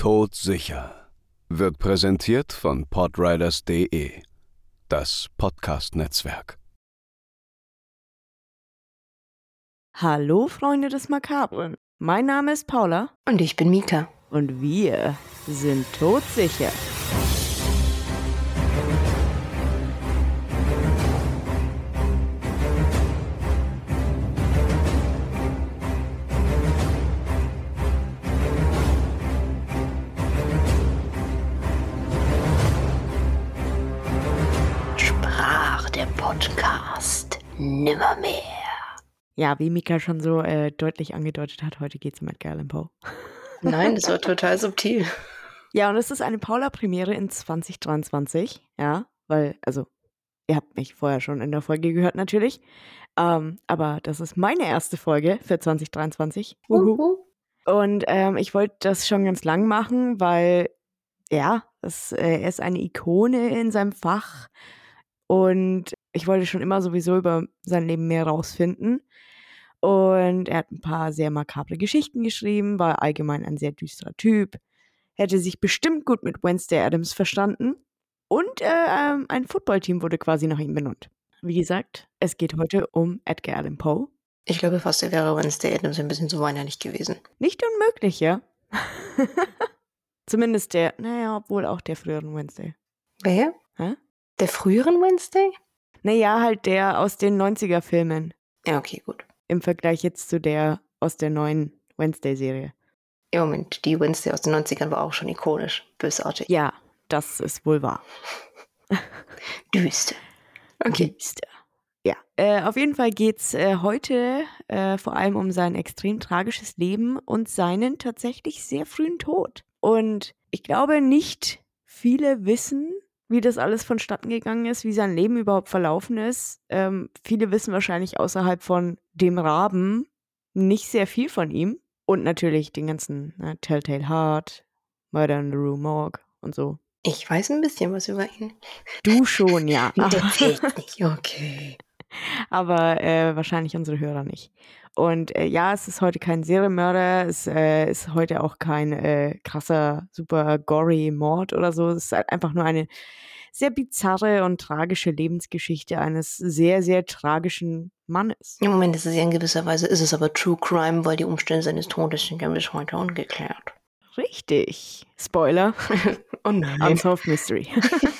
Todsicher wird präsentiert von podriders.de, das Podcast-Netzwerk. Hallo Freunde des Makabren. Mein Name ist Paula Und ich bin Mika. und wir sind todsicher. Nimmermehr. Ja, wie Mika schon so äh, deutlich angedeutet hat, heute geht es um Edgar Allan Poe. Nein, das war total subtil. Ja, und es ist eine Paula-Premiere in 2023. Ja, weil, also, ihr habt mich vorher schon in der Folge gehört natürlich. Ähm, aber das ist meine erste Folge für 2023. Uhu. Und ähm, ich wollte das schon ganz lang machen, weil, ja, das, äh, er ist eine Ikone in seinem Fach. Und ich wollte schon immer sowieso über sein Leben mehr rausfinden. Und er hat ein paar sehr makabre Geschichten geschrieben, war allgemein ein sehr düsterer Typ, hätte sich bestimmt gut mit Wednesday Adams verstanden. Und äh, ähm, ein Footballteam wurde quasi nach ihm benannt. Wie gesagt, es geht heute um Edgar Allan Poe. Ich glaube fast, er wäre Wednesday Adams ein bisschen zu weinerlich gewesen. Nicht unmöglich, ja. Zumindest der, naja, obwohl auch der früheren Wednesday. Wer? Hä? Der früheren Wednesday? Naja, halt der aus den 90er-Filmen. Ja, okay, gut. Im Vergleich jetzt zu der aus der neuen Wednesday-Serie. Ja, Moment, die Wednesday aus den 90ern war auch schon ikonisch. Bösartig. Ja, das ist wohl wahr. Düster. Okay. Düster. Ja, äh, auf jeden Fall geht's äh, heute äh, vor allem um sein extrem tragisches Leben und seinen tatsächlich sehr frühen Tod. Und ich glaube, nicht viele wissen, wie das alles vonstatten gegangen ist, wie sein Leben überhaupt verlaufen ist. Ähm, viele wissen wahrscheinlich außerhalb von dem Raben nicht sehr viel von ihm. Und natürlich den ganzen ne, Telltale Heart, Murder in the Rue Morgue und so. Ich weiß ein bisschen was über ihn. Du schon, ja. Der zählt nicht. Okay. Aber äh, wahrscheinlich unsere Hörer nicht. Und äh, ja, es ist heute kein Serienmörder, es äh, ist heute auch kein äh, krasser, super gory Mord oder so. Es ist halt einfach nur eine sehr bizarre und tragische Lebensgeschichte eines sehr, sehr tragischen Mannes. Im Moment ist es ja in gewisser Weise, ist es aber True Crime, weil die Umstände seines Todes sind ja bis heute ungeklärt. Richtig. Spoiler. Oh nein. Unsolved Mystery.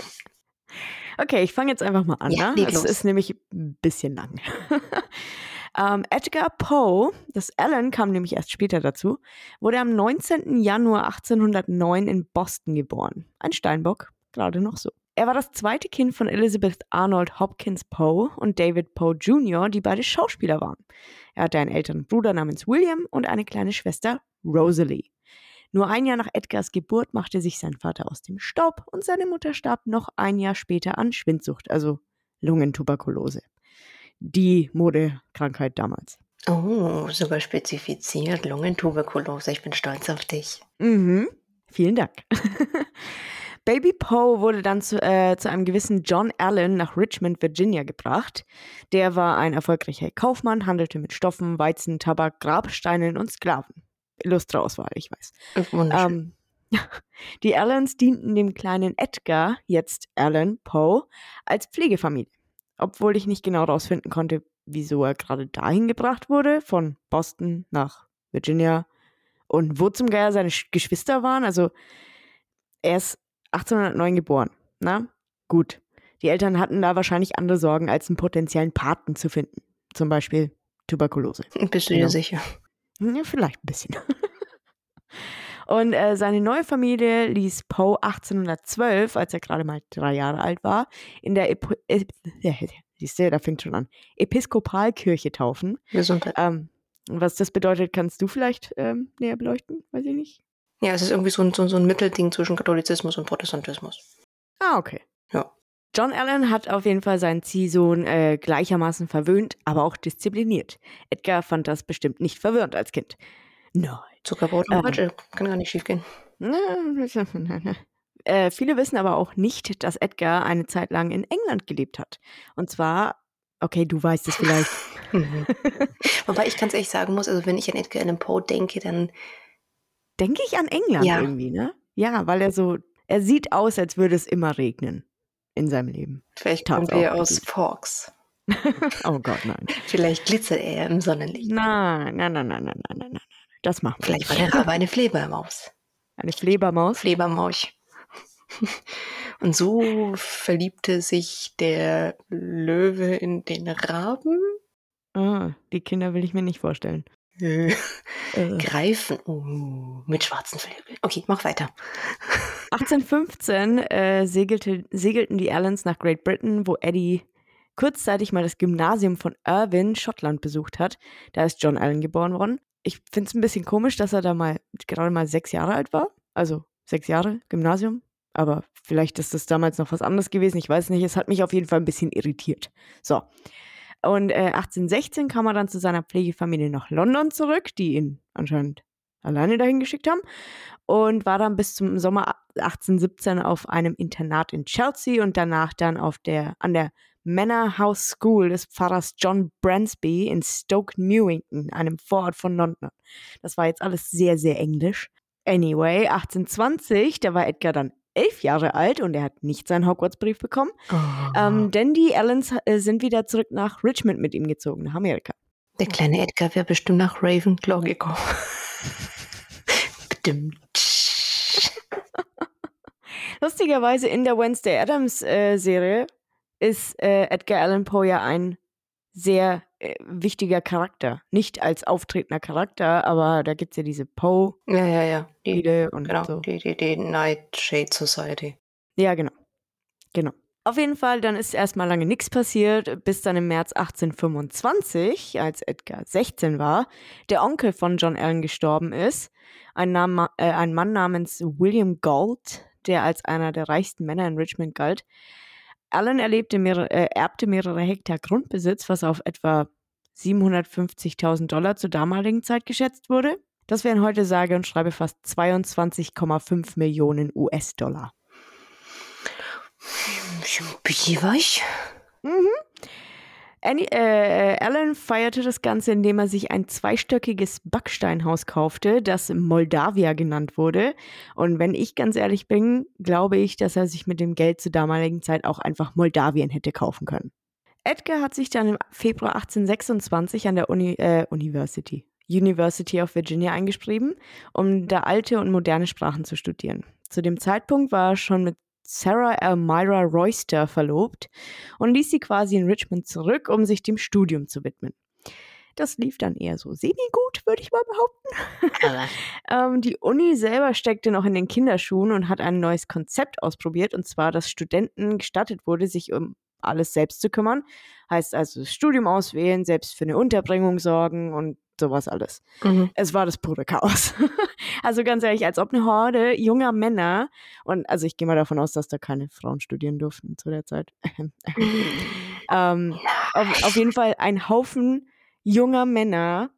okay, ich fange jetzt einfach mal an. Ja, ne? leg Es los. ist nämlich ein bisschen lang. ähm, Edgar Poe, das Alan kam nämlich erst später dazu, wurde am 19. Januar 1809 in Boston geboren. Ein Steinbock, gerade noch so. Er war das zweite Kind von Elizabeth Arnold Hopkins Poe und David Poe Jr., die beide Schauspieler waren. Er hatte einen älteren Bruder namens William und eine kleine Schwester Rosalie. Nur ein Jahr nach Edgars Geburt machte sich sein Vater aus dem Staub und seine Mutter starb noch ein Jahr später an Schwindsucht, also Lungentuberkulose. Die Modekrankheit damals. Oh, sogar spezifiziert. Lungentuberkulose. Ich bin stolz auf dich. Mhm. Vielen Dank. Baby Poe wurde dann zu, äh, zu einem gewissen John Allen nach Richmond, Virginia gebracht. Der war ein erfolgreicher Kaufmann, handelte mit Stoffen, Weizen, Tabak, Grabsteinen und Sklaven. Illustre Auswahl, ich weiß. Wunderschön. Ähm, die Allens dienten dem kleinen Edgar, jetzt Alan Poe, als Pflegefamilie. Obwohl ich nicht genau herausfinden konnte, wieso er gerade dahin gebracht wurde, von Boston nach Virginia und wo zum Geier seine Sch- Geschwister waren. Also er ist 1809 geboren. Na, gut. Die Eltern hatten da wahrscheinlich andere Sorgen, als einen potenziellen Paten zu finden. Zum Beispiel Tuberkulose. Bist du genau. dir sicher? Ja, vielleicht ein bisschen. Und äh, seine neue Familie ließ Poe 1812, als er gerade mal drei Jahre alt war, in der Epo äh, siehst du, da fängt schon an, Episkopalkirche taufen. Gesundheit. Ähm, was das bedeutet, kannst du vielleicht ähm, näher beleuchten? Weiß ich nicht. Ja, es ist irgendwie so ein, so, so ein Mittelding zwischen Katholizismus und Protestantismus. Ah, okay. Ja. John Allen hat auf jeden Fall seinen Ziehsohn äh, gleichermaßen verwöhnt, aber auch diszipliniert. Edgar fand das bestimmt nicht verwirrend als Kind. Nein. Zuckerbrot und Ähm. Peitsche. Kann gar nicht schief gehen. Äh, viele wissen aber auch nicht, dass Edgar eine Zeit lang in England gelebt hat. Und zwar, okay, du weißt es vielleicht. Wobei ich ganz ehrlich sagen muss, also wenn ich an Edgar Allan Poe denke, dann denke ich an England Ja. irgendwie, ne? Ja, weil er so, er sieht aus, als würde es immer regnen in seinem Leben. Vielleicht Tat's kommt er aus. Forks. Oh Gott, nein. Vielleicht glitzert er im Sonnenlicht. Nein, nein, nein, nein, nein, nein, nein, nein. Das machen wir Vielleicht war der Rabe eine Fledermaus. Eine Fledermaus. Fledermaus. Und so verliebte sich der Löwe in den Raben. Ah, die Kinder will ich mir nicht vorstellen. Äh, Äh. Greifen. Uh, mit schwarzen Flügeln. Okay, mach weiter. 1815 äh, segelte, segelten die Allens nach Great Britain, wo Eddie kurzzeitig mal das Gymnasium von Irvine, Schottland, besucht hat. Da ist John Allen geboren worden. Ich finde es ein bisschen komisch, dass er da mal gerade mal sechs Jahre alt war. Also sechs Jahre Gymnasium. Aber vielleicht ist das damals noch was anderes gewesen. Ich weiß nicht. Es hat mich auf jeden Fall ein bisschen irritiert. So. Und äh, 1816 kam er dann zu seiner Pflegefamilie nach London zurück, die ihn anscheinend alleine dahin geschickt haben und war dann bis zum Sommer 1817 auf einem Internat in Chelsea und danach dann auf der, an der Manor House School des Pfarrers John Bransby in Stoke Newington, einem Vorort von London. Das war jetzt alles sehr, sehr englisch. Anyway, 1820, da war Edgar dann elf Jahre alt und er hat nicht seinen Hogwarts-Brief bekommen, ähm, denn die Allens äh, sind wieder zurück nach Richmond mit ihm gezogen, nach Amerika. der kleine Edgar wäre bestimmt nach Ravenclaw gekommen. Lustigerweise in der Wednesday Adams äh, Serie ist äh, Edgar Allan Poe ja ein sehr äh, wichtiger Charakter. Nicht als auftretender Charakter, aber da gibt es ja diese Poe-Spiele Ja, ja, ja. Die, und genau, so. die, die, die Nightshade Society. Ja, genau. Genau. Auf jeden Fall, dann ist erstmal lange nichts passiert, bis dann im März 1825, als Edgar 16 war, der Onkel von John Allen gestorben ist. Ein, Nam äh, ein Mann namens William Galt, der als einer der reichsten Männer in Richmond galt. Allen erlebte mehrere, äh, erbte mehrere Hektar Grundbesitz, was auf etwa 750.000 Dollar zur damaligen Zeit geschätzt wurde. Das wären heute sage und schreibe fast 22,5 Millionen US-Dollar. Wie war ich? Mhm. Annie, äh, Alan feierte das Ganze, indem er sich ein zweistöckiges Backsteinhaus kaufte, das Moldavia genannt wurde. Und wenn ich ganz ehrlich bin, glaube ich, dass er sich mit dem Geld zur damaligen Zeit auch einfach Moldawien hätte kaufen können. Edgar hat sich dann im Februar 1826 an der Uni, äh, University, University of Virginia eingeschrieben, um da alte und moderne Sprachen zu studieren. Zu dem Zeitpunkt war er schon mit Sarah Elmira Royster verlobt und ließ sie quasi in Richmond zurück, um sich dem Studium zu widmen. Das lief dann eher so semi-gut, würde ich mal behaupten. Ähm, die Uni selber steckte noch in den Kinderschuhen und hat ein neues Konzept ausprobiert, und zwar, dass Studenten gestattet wurde, sich um alles selbst zu kümmern. Heißt also das Studium auswählen, selbst für eine Unterbringung sorgen und sowas alles. mhm. Es war das pure Chaos. also ganz ehrlich, als ob eine Horde junger Männer, und also ich gehe mal davon aus, dass da keine Frauen studieren durften zu der Zeit. ähm, auf, auf jeden Fall ein Haufen junger Männer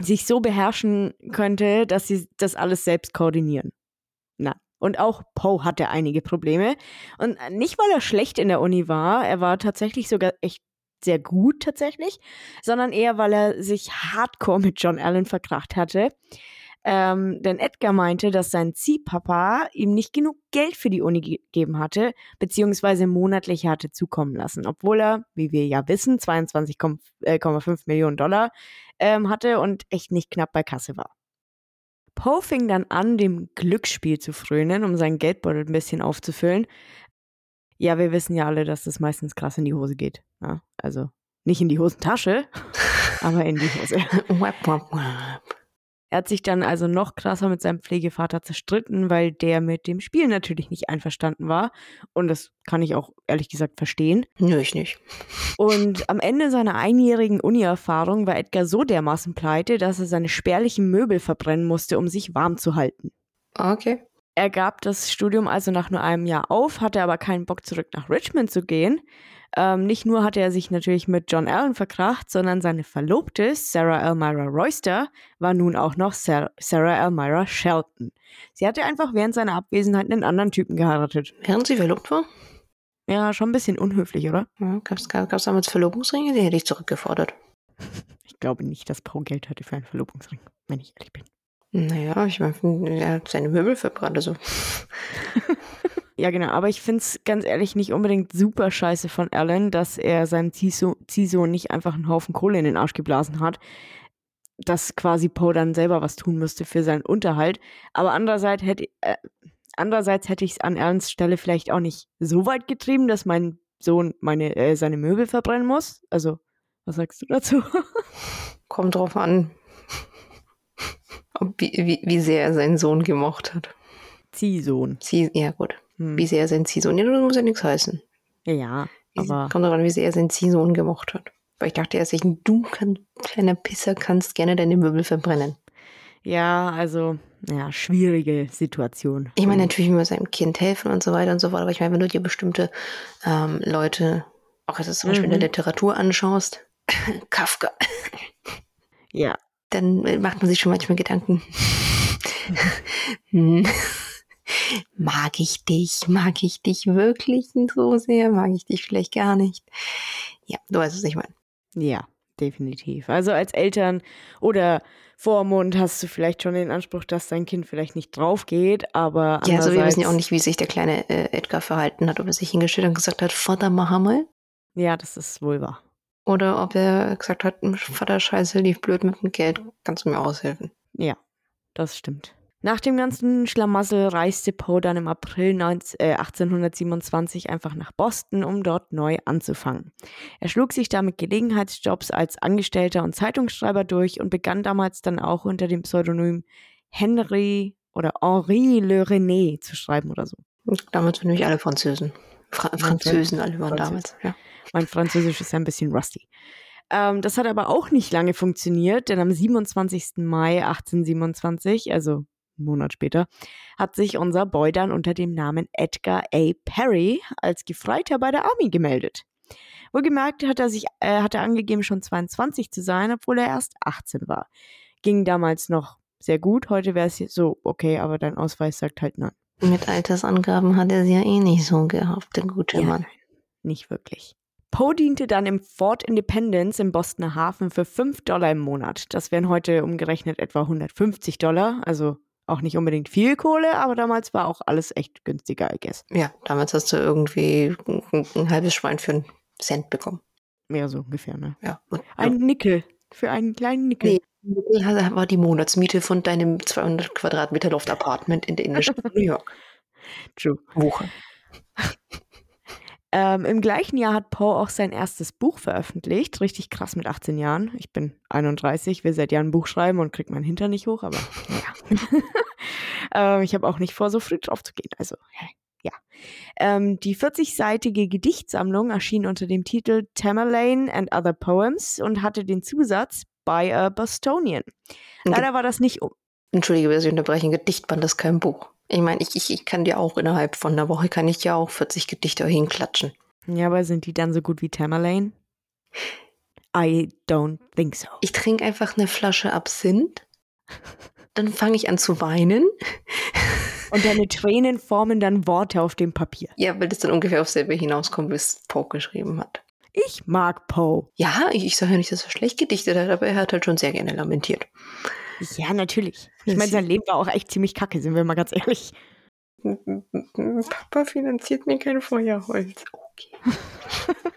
sich so beherrschen könnte, dass sie das alles selbst koordinieren. Na. Und auch Poe hatte einige Probleme. Und nicht, weil er schlecht in der Uni war, er war tatsächlich sogar echt sehr gut tatsächlich, sondern eher, weil er sich hardcore mit John Allen verkracht hatte. Ähm, denn Edgar meinte, dass sein Ziehpapa ihm nicht genug Geld für die Uni gegeben hatte, beziehungsweise monatlich hatte zukommen lassen, obwohl er, wie wir ja wissen, 22,5 Millionen Dollar ähm, hatte und echt nicht knapp bei Kasse war. Poe fing dann an, dem Glücksspiel zu frönen, um seinen Geldbeutel ein bisschen aufzufüllen. Ja, wir wissen ja alle, dass das meistens krass in die Hose geht. Ja, also nicht in die Hosentasche, aber in die Hose. Er hat sich dann also noch krasser mit seinem Pflegevater zerstritten, weil der mit dem Spiel natürlich nicht einverstanden war. Und das kann ich auch ehrlich gesagt verstehen. Nö, ich nicht. Und am Ende seiner einjährigen Uni-Erfahrung war Edgar so dermaßen pleite, dass er seine spärlichen Möbel verbrennen musste, um sich warm zu halten. Okay. Er gab das Studium also nach nur einem Jahr auf, hatte aber keinen Bock zurück nach Richmond zu gehen. Ähm, nicht nur hatte er sich natürlich mit John Allen verkracht, sondern seine Verlobte, Sarah Elmira Royster, war nun auch noch Sarah, Sarah Elmira Shelton. Sie hatte einfach während seiner Abwesenheit einen anderen Typen geheiratet. Während sie verlobt war? Ja, schon ein bisschen unhöflich, oder? Ja, Gab es damals Verlobungsringe? Die hätte ich zurückgefordert. Ich glaube nicht, dass Paul Geld hatte für einen Verlobungsring, wenn ich ehrlich bin. Naja, ich meine, er hat seine Möbel verbrannt, also. Ja, genau. Aber ich finde es ganz ehrlich nicht unbedingt super scheiße von Alan, dass er seinem Ziehso- Ziehsohn nicht einfach einen Haufen Kohle in den Arsch geblasen hat. Dass quasi Poe dann selber was tun müsste für seinen Unterhalt. Aber andererseits hätte, äh, andererseits hätte ich es an Alans Stelle vielleicht auch nicht so weit getrieben, dass mein Sohn meine, äh, seine Möbel verbrennen muss. Also, was sagst du dazu? Kommt drauf an, ob, wie, wie, wie sehr er seinen Sohn gemocht hat. Ziehsohn. Zieh, ja, gut. Hm. Wie sehr er seinen Ziehsohn. Ja, das muss ja nichts heißen. Ja, aber Kommt drauf an, wie sehr er seinen Ziehsohn gemocht hat. Weil ich dachte erst, ich, du, kann, kleiner Pisser, kannst gerne deine Möbel verbrennen. ja, also, ja, schwierige Situation. Ich meine, natürlich man seinem Kind helfen und so weiter und so fort, aber ich meine, wenn du dir bestimmte ähm, Leute, auch jetzt zum Beispiel in der Mhm. Literatur anschaust, Kafka, Ja, dann äh, macht man sich schon manchmal Gedanken. Hm. mag ich dich? Mag ich dich wirklich so sehr? Mag ich dich vielleicht gar nicht? Ja, du weißt es nicht mal. Ja, definitiv. Also als Eltern oder Vormund hast du vielleicht schon den Anspruch, dass dein Kind vielleicht nicht drauf geht, aber Ja, also wir wissen ja auch nicht, wie sich der kleine äh, Edgar verhalten hat, ob er sich hingestellt und gesagt hat, Vater, mach einmal. Ja, das ist wohl wahr. Oder ob er gesagt hat, Vater, scheiße, lief blöd mit dem Geld, kannst du mir aushelfen? Ja, das stimmt. Nach dem ganzen Schlamassel reiste Poe dann im April 19, äh, 1827 einfach nach Boston, um dort neu anzufangen. Er schlug sich damit Gelegenheitsjobs als Angestellter und Zeitungsschreiber durch und begann damals dann auch unter dem Pseudonym Henry oder Henri Le René zu schreiben oder so. Damals waren nämlich alle Französen. Fra Französen alle waren damals, ja. Mein Französisch ist ja ein bisschen rusty. Ähm, das hat aber auch nicht lange funktioniert, denn am 27. Mai 1827, also einen Monat später, hat sich unser Boy dann unter dem Namen Edgar A. Perry als Gefreiter bei der Army gemeldet. Wohlgemerkt hat er sich, äh, hat er angegeben, schon 22 zu sein, obwohl er erst 18 war. Ging damals noch sehr gut, heute wäre es so, okay, aber dein Ausweis sagt halt nein. Mit Altersangaben hat er sie ja eh nicht so gehabt, der gute Ja, Mann. Nicht wirklich. Poe diente dann im Fort Independence im Bostoner Hafen für 5 Dollar im Monat. Das wären heute umgerechnet etwa 150 Dollar, also auch nicht unbedingt viel Kohle, aber damals war auch alles echt günstiger, I guess. Ja, damals hast du irgendwie ein, ein halbes Schwein für einen Cent bekommen. Mehr so ungefähr, ne? Ja. Und Ein Nickel. Für einen kleinen Nickel. Nee. Das war die Monatsmiete von deinem 200 Quadratmeter Loft-Apartment in der Innenstadt New York. True. Woche. Ähm, Im gleichen Jahr hat Poe auch sein erstes Buch veröffentlicht. Richtig krass mit 18 Jahren. Ich bin 31, will seit Jahren ein Buch schreiben und krieg meinen Hintern nicht hoch, aber ja. ähm, ich habe auch nicht vor, so früh drauf zu gehen. Also, ja. Ähm, die 40-seitige Gedichtsammlung erschien unter dem Titel Tamerlane and Other Poems und hatte den Zusatz By a Bostonian. Leider war das nicht um. Entschuldige, dass ich unterbreche. Ein Gedichtband ist kein Buch. Ich meine, ich, ich, ich kann dir auch innerhalb von einer Woche, kann ich ja auch 40 Gedichte hinklatschen. Ja, aber sind die dann so gut wie Tamerlane? I don't think so. Ich trinke einfach eine Flasche Absinth, dann fange ich an zu weinen. Und deine Tränen formen dann Worte auf dem Papier. Ja, weil das dann ungefähr auf selber hinauskommt, wie es Poe geschrieben hat. Ich mag Poe. Ja, ich, ich sage ja nicht, dass er schlecht gedichtet hat, aber er hat halt schon sehr gerne lamentiert. Ja, natürlich. Ich meine, sein Leben war auch echt ziemlich kacke, sind wir mal ganz ehrlich. Papa finanziert mir kein Feuerholz. Okay.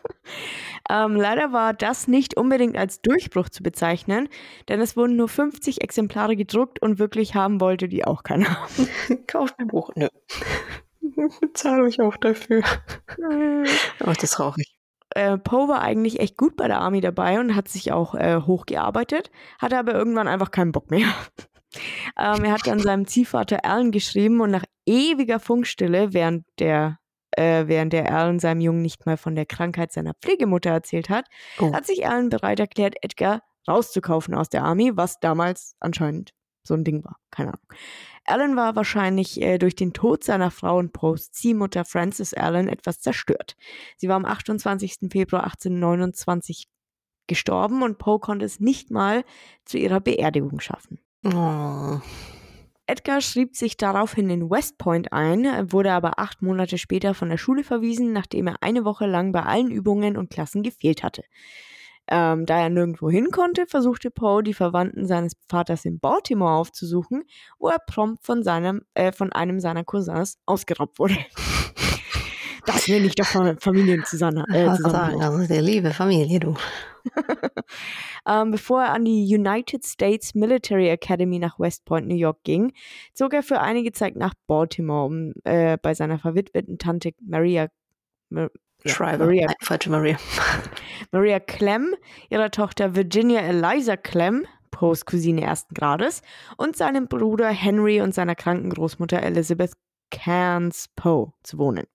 Ähm, leider war das nicht unbedingt als Durchbruch zu bezeichnen, denn es wurden nur 50 Exemplare gedruckt und wirklich haben wollte die auch keiner. Kauft ein Buch. Nö. Bezahle euch auch dafür. Ach, das rauche ich. Äh, Poe war eigentlich echt gut bei der Army dabei und hat sich auch äh, hochgearbeitet, hatte aber irgendwann einfach keinen Bock mehr. ähm, er hat dann seinem Ziehvater Alan geschrieben und nach ewiger Funkstille, während der äh, während der Alan seinem Jungen nicht mal von der Krankheit seiner Pflegemutter erzählt hat, Oh. hat sich Alan bereit erklärt, Edgar rauszukaufen aus der Army, was damals anscheinend so ein Ding war. Keine Ahnung. Alan war wahrscheinlich äh, durch den Tod seiner Frau und Poes Ziehmutter Frances Allen etwas zerstört. Sie war am 28. Februar 1829 gestorben und Poe konnte es nicht mal zu ihrer Beerdigung schaffen. Oh. Edgar schrieb sich daraufhin in West Point ein, wurde aber acht Monate später von der Schule verwiesen, nachdem er eine Woche lang bei allen Übungen und Klassen gefehlt hatte. Ähm, da er nirgendwo hin konnte, versuchte Poe, die Verwandten seines Vaters in Baltimore aufzusuchen, wo er prompt von, seinem, äh, von einem seiner Cousins ausgeraubt wurde. Das nenne ich doch Familienzusammenhang. Äh, sagen, also der liebe Familie, du. ähm, bevor er an die United States Military Academy nach West Point, New York ging, zog er für einige Zeit nach Baltimore, um äh, bei seiner verwitweten Tante Maria Schreiber. Maria, Nein, falsche Maria. Maria Clem, ihrer Tochter Virginia Eliza Clem, Poes Cousine ersten Grades, und seinem Bruder Henry und seiner kranken Großmutter Elizabeth Cairns Poe zu wohnen.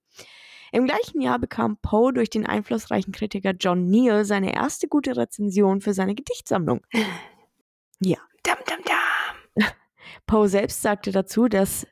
Im gleichen Jahr bekam Poe durch den einflussreichen Kritiker John Neal seine erste gute Rezension für seine Gedichtsammlung. Ja. Dum, dum, dum. Poe selbst sagte dazu, dass,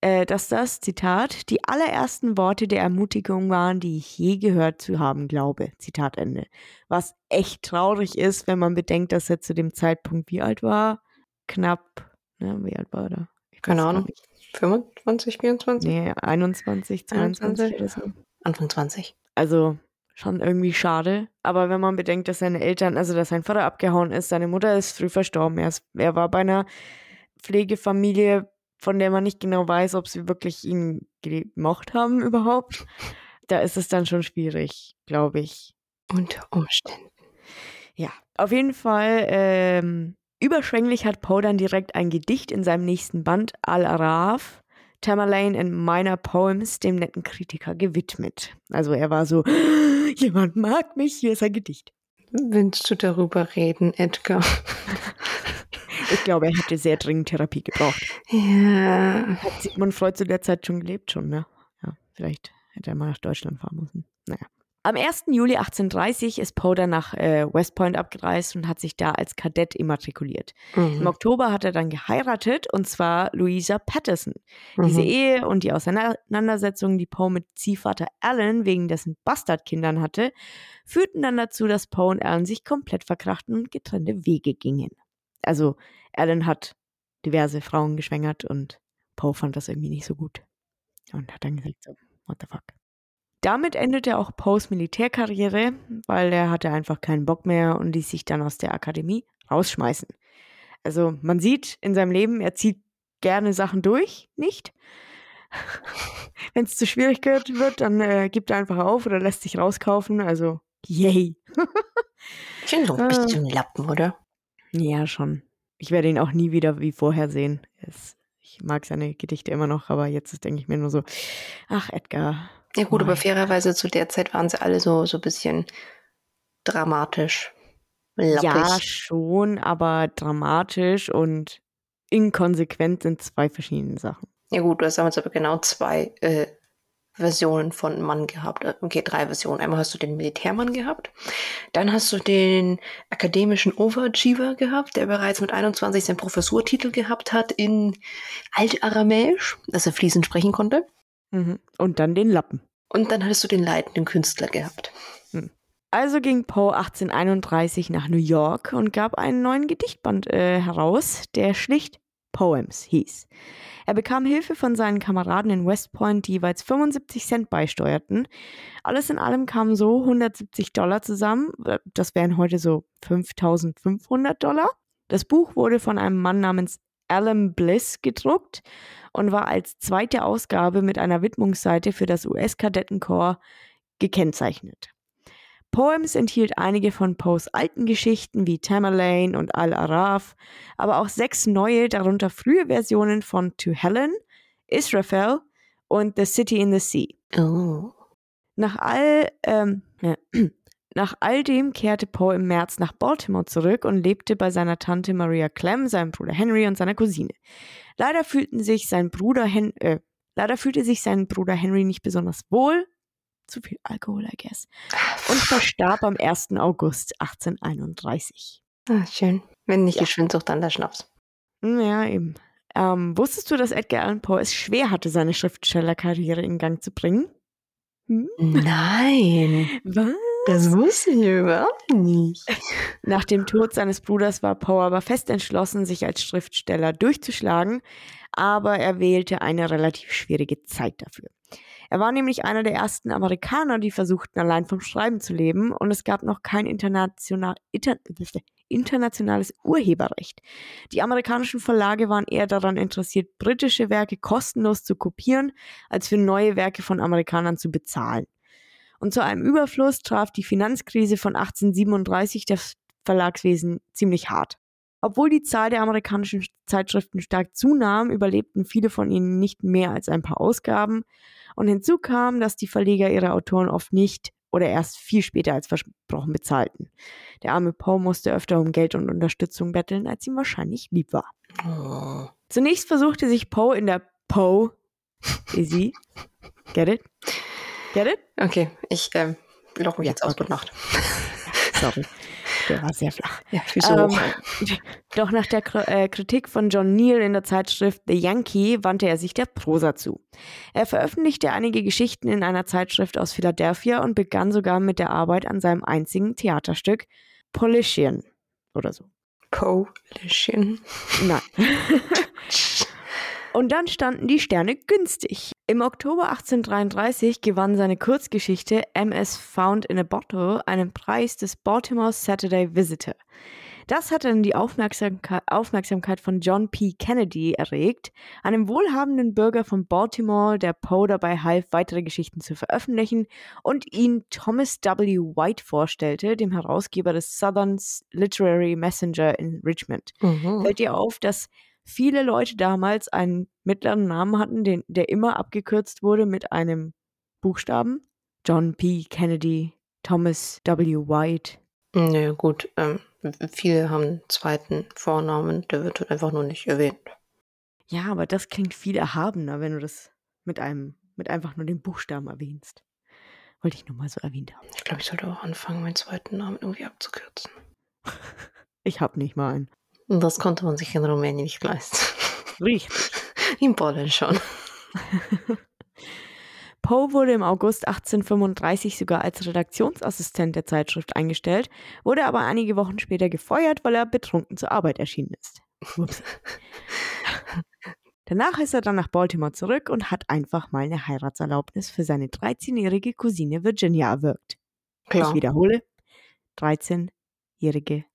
äh, dass das, Zitat, die allerersten Worte der Ermutigung waren, die ich je gehört zu haben glaube. Zitat Ende. Was echt traurig ist, wenn man bedenkt, dass er zu dem Zeitpunkt wie alt war? Knapp, ne, wie alt war er? Keine Ahnung. 25, 24? Nee, 21, 22 oder so. Anfang 20. Also schon irgendwie schade. Aber wenn man bedenkt, dass seine Eltern, also dass sein Vater abgehauen ist, seine Mutter ist früh verstorben. Er, ist, er war bei einer Pflegefamilie, von der man nicht genau weiß, ob sie wirklich ihn gemocht haben überhaupt. Da ist es dann schon schwierig, glaube ich. Unter Umständen. Ja, auf jeden Fall ähm, überschwänglich hat Poe dann direkt ein Gedicht in seinem nächsten Band Al-Araf Tamerlane in Minor Poems dem netten Kritiker gewidmet. Also er war so, jemand mag mich, hier ist ein Gedicht. Willst du darüber reden, Edgar? ich glaube, er hätte sehr dringend Therapie gebraucht. Ja. Hat Sigmund Freud zu der Zeit schon gelebt, schon, ne? Ja, vielleicht hätte er mal nach Deutschland fahren müssen. Naja. Am 1. Juli 1830 ist Poe dann nach äh, West Point abgereist und hat sich da als Kadett immatrikuliert. Mhm. Im Oktober hat er dann geheiratet und zwar Louisa Patterson. Mhm. Diese Ehe und die Auseinandersetzungen, die Poe mit Ziehvater Alan wegen dessen Bastardkindern hatte, führten dann dazu, dass Poe und Alan sich komplett verkrachten und getrennte Wege gingen. Also Alan hat diverse Frauen geschwängert und Poe fand das irgendwie nicht so gut und hat dann gesagt so, what the fuck. Damit endete auch Poes Militärkarriere, weil er hatte einfach keinen Bock mehr und ließ sich dann aus der Akademie rausschmeißen. Also man sieht in seinem Leben, er zieht gerne Sachen durch, nicht? Wenn es zu schwierig wird, dann äh, gibt er einfach auf oder lässt sich rauskaufen. Also, yay. Schön bisschen äh, Lappen, oder? Ja, schon. Ich werde ihn auch nie wieder wie vorher sehen. Es, ich mag seine Gedichte immer noch, aber jetzt denke ich mir nur so, ach Edgar, ja gut, aber fairerweise zu der Zeit waren sie alle so, so ein bisschen dramatisch. Lappig. Ja, schon, aber dramatisch und inkonsequent sind zwei verschiedene Sachen. Ja gut, du hast damals aber genau zwei äh, Versionen von Mann gehabt. Äh, okay, drei Versionen. Einmal hast du den Militärmann gehabt, dann hast du den akademischen Overachiever gehabt, der bereits mit 21 seinen Professurtitel gehabt hat in Altaramäisch, dass er fließend sprechen konnte. Mhm. Und dann den Lappen. Und dann hattest du den leitenden Künstler gehabt. Hm. Also ging Poe 1831 nach New York und gab einen neuen Gedichtband äh, heraus, der schlicht Poems hieß. Er bekam Hilfe von seinen Kameraden in West Point, die jeweils 75 Cent beisteuerten. Alles in allem kamen so 170 Dollar zusammen. Das wären heute so 5500 Dollar. Das Buch wurde von einem Mann namens Alan Bliss gedruckt und war als zweite Ausgabe mit einer Widmungsseite für das US-Kadettenkorps gekennzeichnet. Poems enthielt einige von Poes alten Geschichten wie Tamerlane und Al-Araf, aber auch sechs neue, darunter frühe Versionen von To Helen, Israfel und The City in the Sea. Oh. Nach all, ähm, nach all dem kehrte Poe im März nach Baltimore zurück und lebte bei seiner Tante Maria Clem, seinem Bruder Henry und seiner Cousine. Leider fühlten sich sein Bruder Hen äh, leider fühlte sich sein Bruder Henry nicht besonders wohl. Zu viel Alkohol, I guess. Und verstarb am 1. August 1831. Ah, schön. Wenn nicht ja. die Schwindsucht, dann der Schnaps. Ja, eben. Ähm, wusstest du, dass Edgar Allan Poe es schwer hatte, seine Schriftstellerkarriere in Gang zu bringen? Hm? Nein. Was? Das wusste ich überhaupt nicht. Nach dem Tod seines Bruders war Poe aber fest entschlossen, sich als Schriftsteller durchzuschlagen, aber er wählte eine relativ schwierige Zeit dafür. Er war nämlich einer der ersten Amerikaner, die versuchten, allein vom Schreiben zu leben, und es gab noch kein international, inter, internationales Urheberrecht. Die amerikanischen Verlage waren eher daran interessiert, britische Werke kostenlos zu kopieren, als für neue Werke von Amerikanern zu bezahlen. Und zu einem Überfluss traf die Finanzkrise von 1837 das Verlagswesen ziemlich hart. Obwohl die Zahl der amerikanischen Zeitschriften stark zunahm, überlebten viele von ihnen nicht mehr als ein paar Ausgaben. Und hinzu kam, dass die Verleger ihre Autoren oft nicht oder erst viel später als versprochen bezahlten. Der arme Poe musste öfter um Geld und Unterstützung betteln, als ihm wahrscheinlich lieb war. Oh. Zunächst versuchte sich Poe in der Poe Easy. Get it? Get it? Okay, ich ähm, log mich ja, jetzt aus. Okay. Gute Nacht. Sorry. Der war sehr flach. Ja, viel so ähm, Doch nach der äh, Kritik von John Neal in der Zeitschrift The Yankee wandte er sich der Prosa zu. Er veröffentlichte einige Geschichten in einer Zeitschrift aus Philadelphia und begann sogar mit der Arbeit an seinem einzigen Theaterstück Politician oder so. Politician? Nein. Und dann standen die Sterne günstig. Im Oktober 1833 gewann seine Kurzgeschichte MS Found in a Bottle einen Preis des Baltimore Saturday Visitor. Das hatte dann die Aufmerksamkeit, Aufmerksamkeit von John P. Kennedy erregt, einem wohlhabenden Bürger von Baltimore, der Poe dabei half, weitere Geschichten zu veröffentlichen und ihn Thomas W. White vorstellte, dem Herausgeber des Southern Literary Messenger in Richmond. Mhm. Fällt dir auf, dass viele Leute damals einen mittleren Namen hatten, den, der immer abgekürzt wurde mit einem Buchstaben. John P. Kennedy, Thomas W. White. Nö, gut. Ähm, viele haben einen zweiten Vornamen, der wird halt einfach nur nicht erwähnt. Ja, aber das klingt viel erhabener, wenn du das mit einem, mit einfach nur dem Buchstaben erwähnst. Wollte ich nur mal so erwähnt haben. Ich glaube, ich sollte auch anfangen, meinen zweiten Namen irgendwie abzukürzen. ich habe nicht mal einen. Und das konnte man sich in Rumänien nicht leisten. Richtig. In Polen schon. Poe wurde im August 1835 sogar als Redaktionsassistent der Zeitschrift eingestellt, wurde aber einige Wochen später gefeuert, weil er betrunken zur Arbeit erschienen ist. Ups. Danach ist er dann nach Baltimore zurück und hat einfach mal eine Heiratserlaubnis für seine 13-jährige Cousine Virginia erwirkt. Klar. Ich wiederhole, 13-jährige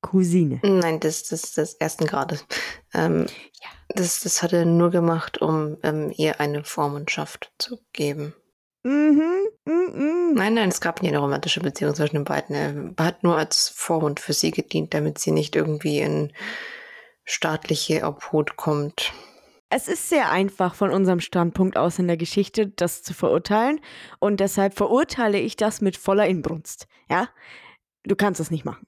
Cousine. Nein, das, das das ersten Grades. Ähm, ja. das, das hat er nur gemacht, um ähm, ihr eine Vormundschaft zu geben. Mhm, mhm. Nein, nein, es gab nie eine romantische Beziehung zwischen den beiden. Er hat nur als Vormund für sie gedient, damit sie nicht irgendwie in staatliche Obhut kommt. Es ist sehr einfach von unserem Standpunkt aus in der Geschichte, das zu verurteilen. Und deshalb verurteile ich das mit voller Inbrunst. Ja? Du kannst es nicht machen.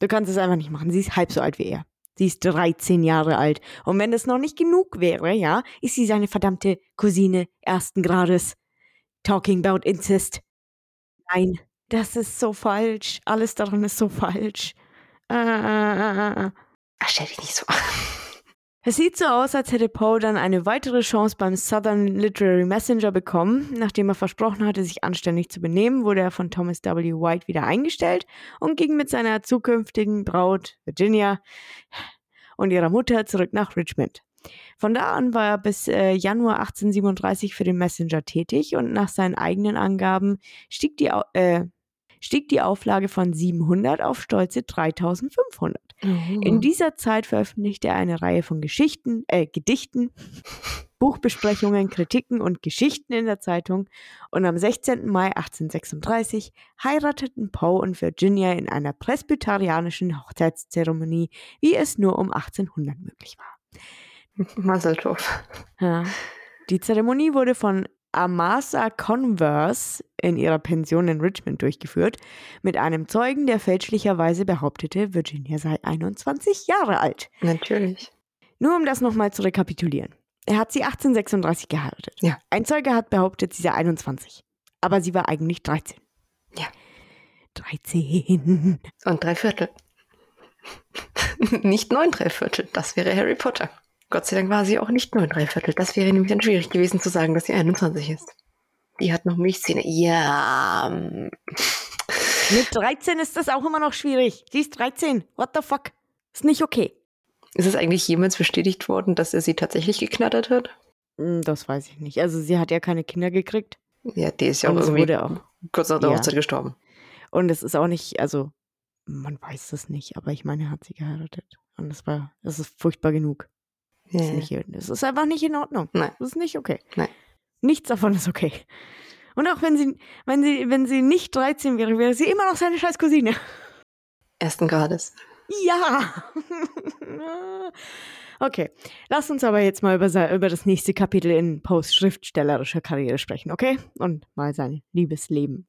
Du kannst es einfach nicht machen. Sie ist halb so alt wie er. Sie ist 13 Jahre alt. Und wenn das noch nicht genug wäre, ja, ist sie seine verdammte Cousine ersten Grades. Talking about incest. Nein, das ist so falsch. Alles daran ist so falsch. Äh, Ach, stell dich nicht so an. Es sieht so aus, als hätte Poe dann eine weitere Chance beim Southern Literary Messenger bekommen. Nachdem er versprochen hatte, sich anständig zu benehmen, wurde er von Thomas W. White wieder eingestellt und ging mit seiner zukünftigen Braut Virginia und ihrer Mutter zurück nach Richmond. Von da an war er bis äh, Januar 1837 für den Messenger tätig und nach seinen eigenen Angaben stieg die, äh, stieg die Auflage von 700 auf stolze 3500. Mhm. In dieser Zeit veröffentlichte er eine Reihe von Geschichten, äh, Gedichten, Buchbesprechungen, Kritiken und Geschichten in der Zeitung und am 16. Mai 1836 heirateten Poe und Virginia in einer presbyterianischen Hochzeitszeremonie, wie es nur um 1800 möglich war. Maseltopf. Ja. Die Zeremonie wurde von Amasa Converse in ihrer Pension in Richmond durchgeführt, mit einem Zeugen, der fälschlicherweise behauptete, Virginia sei 21 Jahre alt. Natürlich. Nur um das nochmal zu rekapitulieren. Er hat sie 1836 geheiratet. Ja. Ein Zeuge hat behauptet, sie sei 21. Aber sie war eigentlich 13. Ja. 13. Und drei Viertel. Nicht neun drei Viertel. Das wäre Harry Potter. Gott sei Dank war sie auch nicht nur ein Dreiviertel. Das wäre nämlich dann schwierig gewesen zu sagen, dass sie 21 ist. Die hat noch Milchzähne. Ja. Mit 13 ist das auch immer noch schwierig. Sie ist 13. What the fuck? Ist nicht okay. Ist es eigentlich jemals bestätigt worden, dass er sie tatsächlich geknattert hat? Hm, Das weiß ich nicht. Also sie hat ja keine Kinder gekriegt. Ja, die ist ja auch Und irgendwie wurde auch. kurz nach der Ja. Hochzeit gestorben. Und es ist auch nicht, also man weiß das nicht, aber ich meine, er hat sie geheiratet. Und das war, das ist furchtbar genug. Das ist, Ja. nicht, das ist einfach nicht in Ordnung. Nein. Das ist nicht okay. Nein. Nichts davon ist okay. Und auch wenn sie, wenn sie, wenn sie nicht 13 wäre, wäre sie immer noch seine scheiß Cousine. Ersten Grades. Ja. Okay, lass uns aber jetzt mal über, über das nächste Kapitel in Poes schriftstellerischer Karriere sprechen, okay? Und mal sein Liebesleben.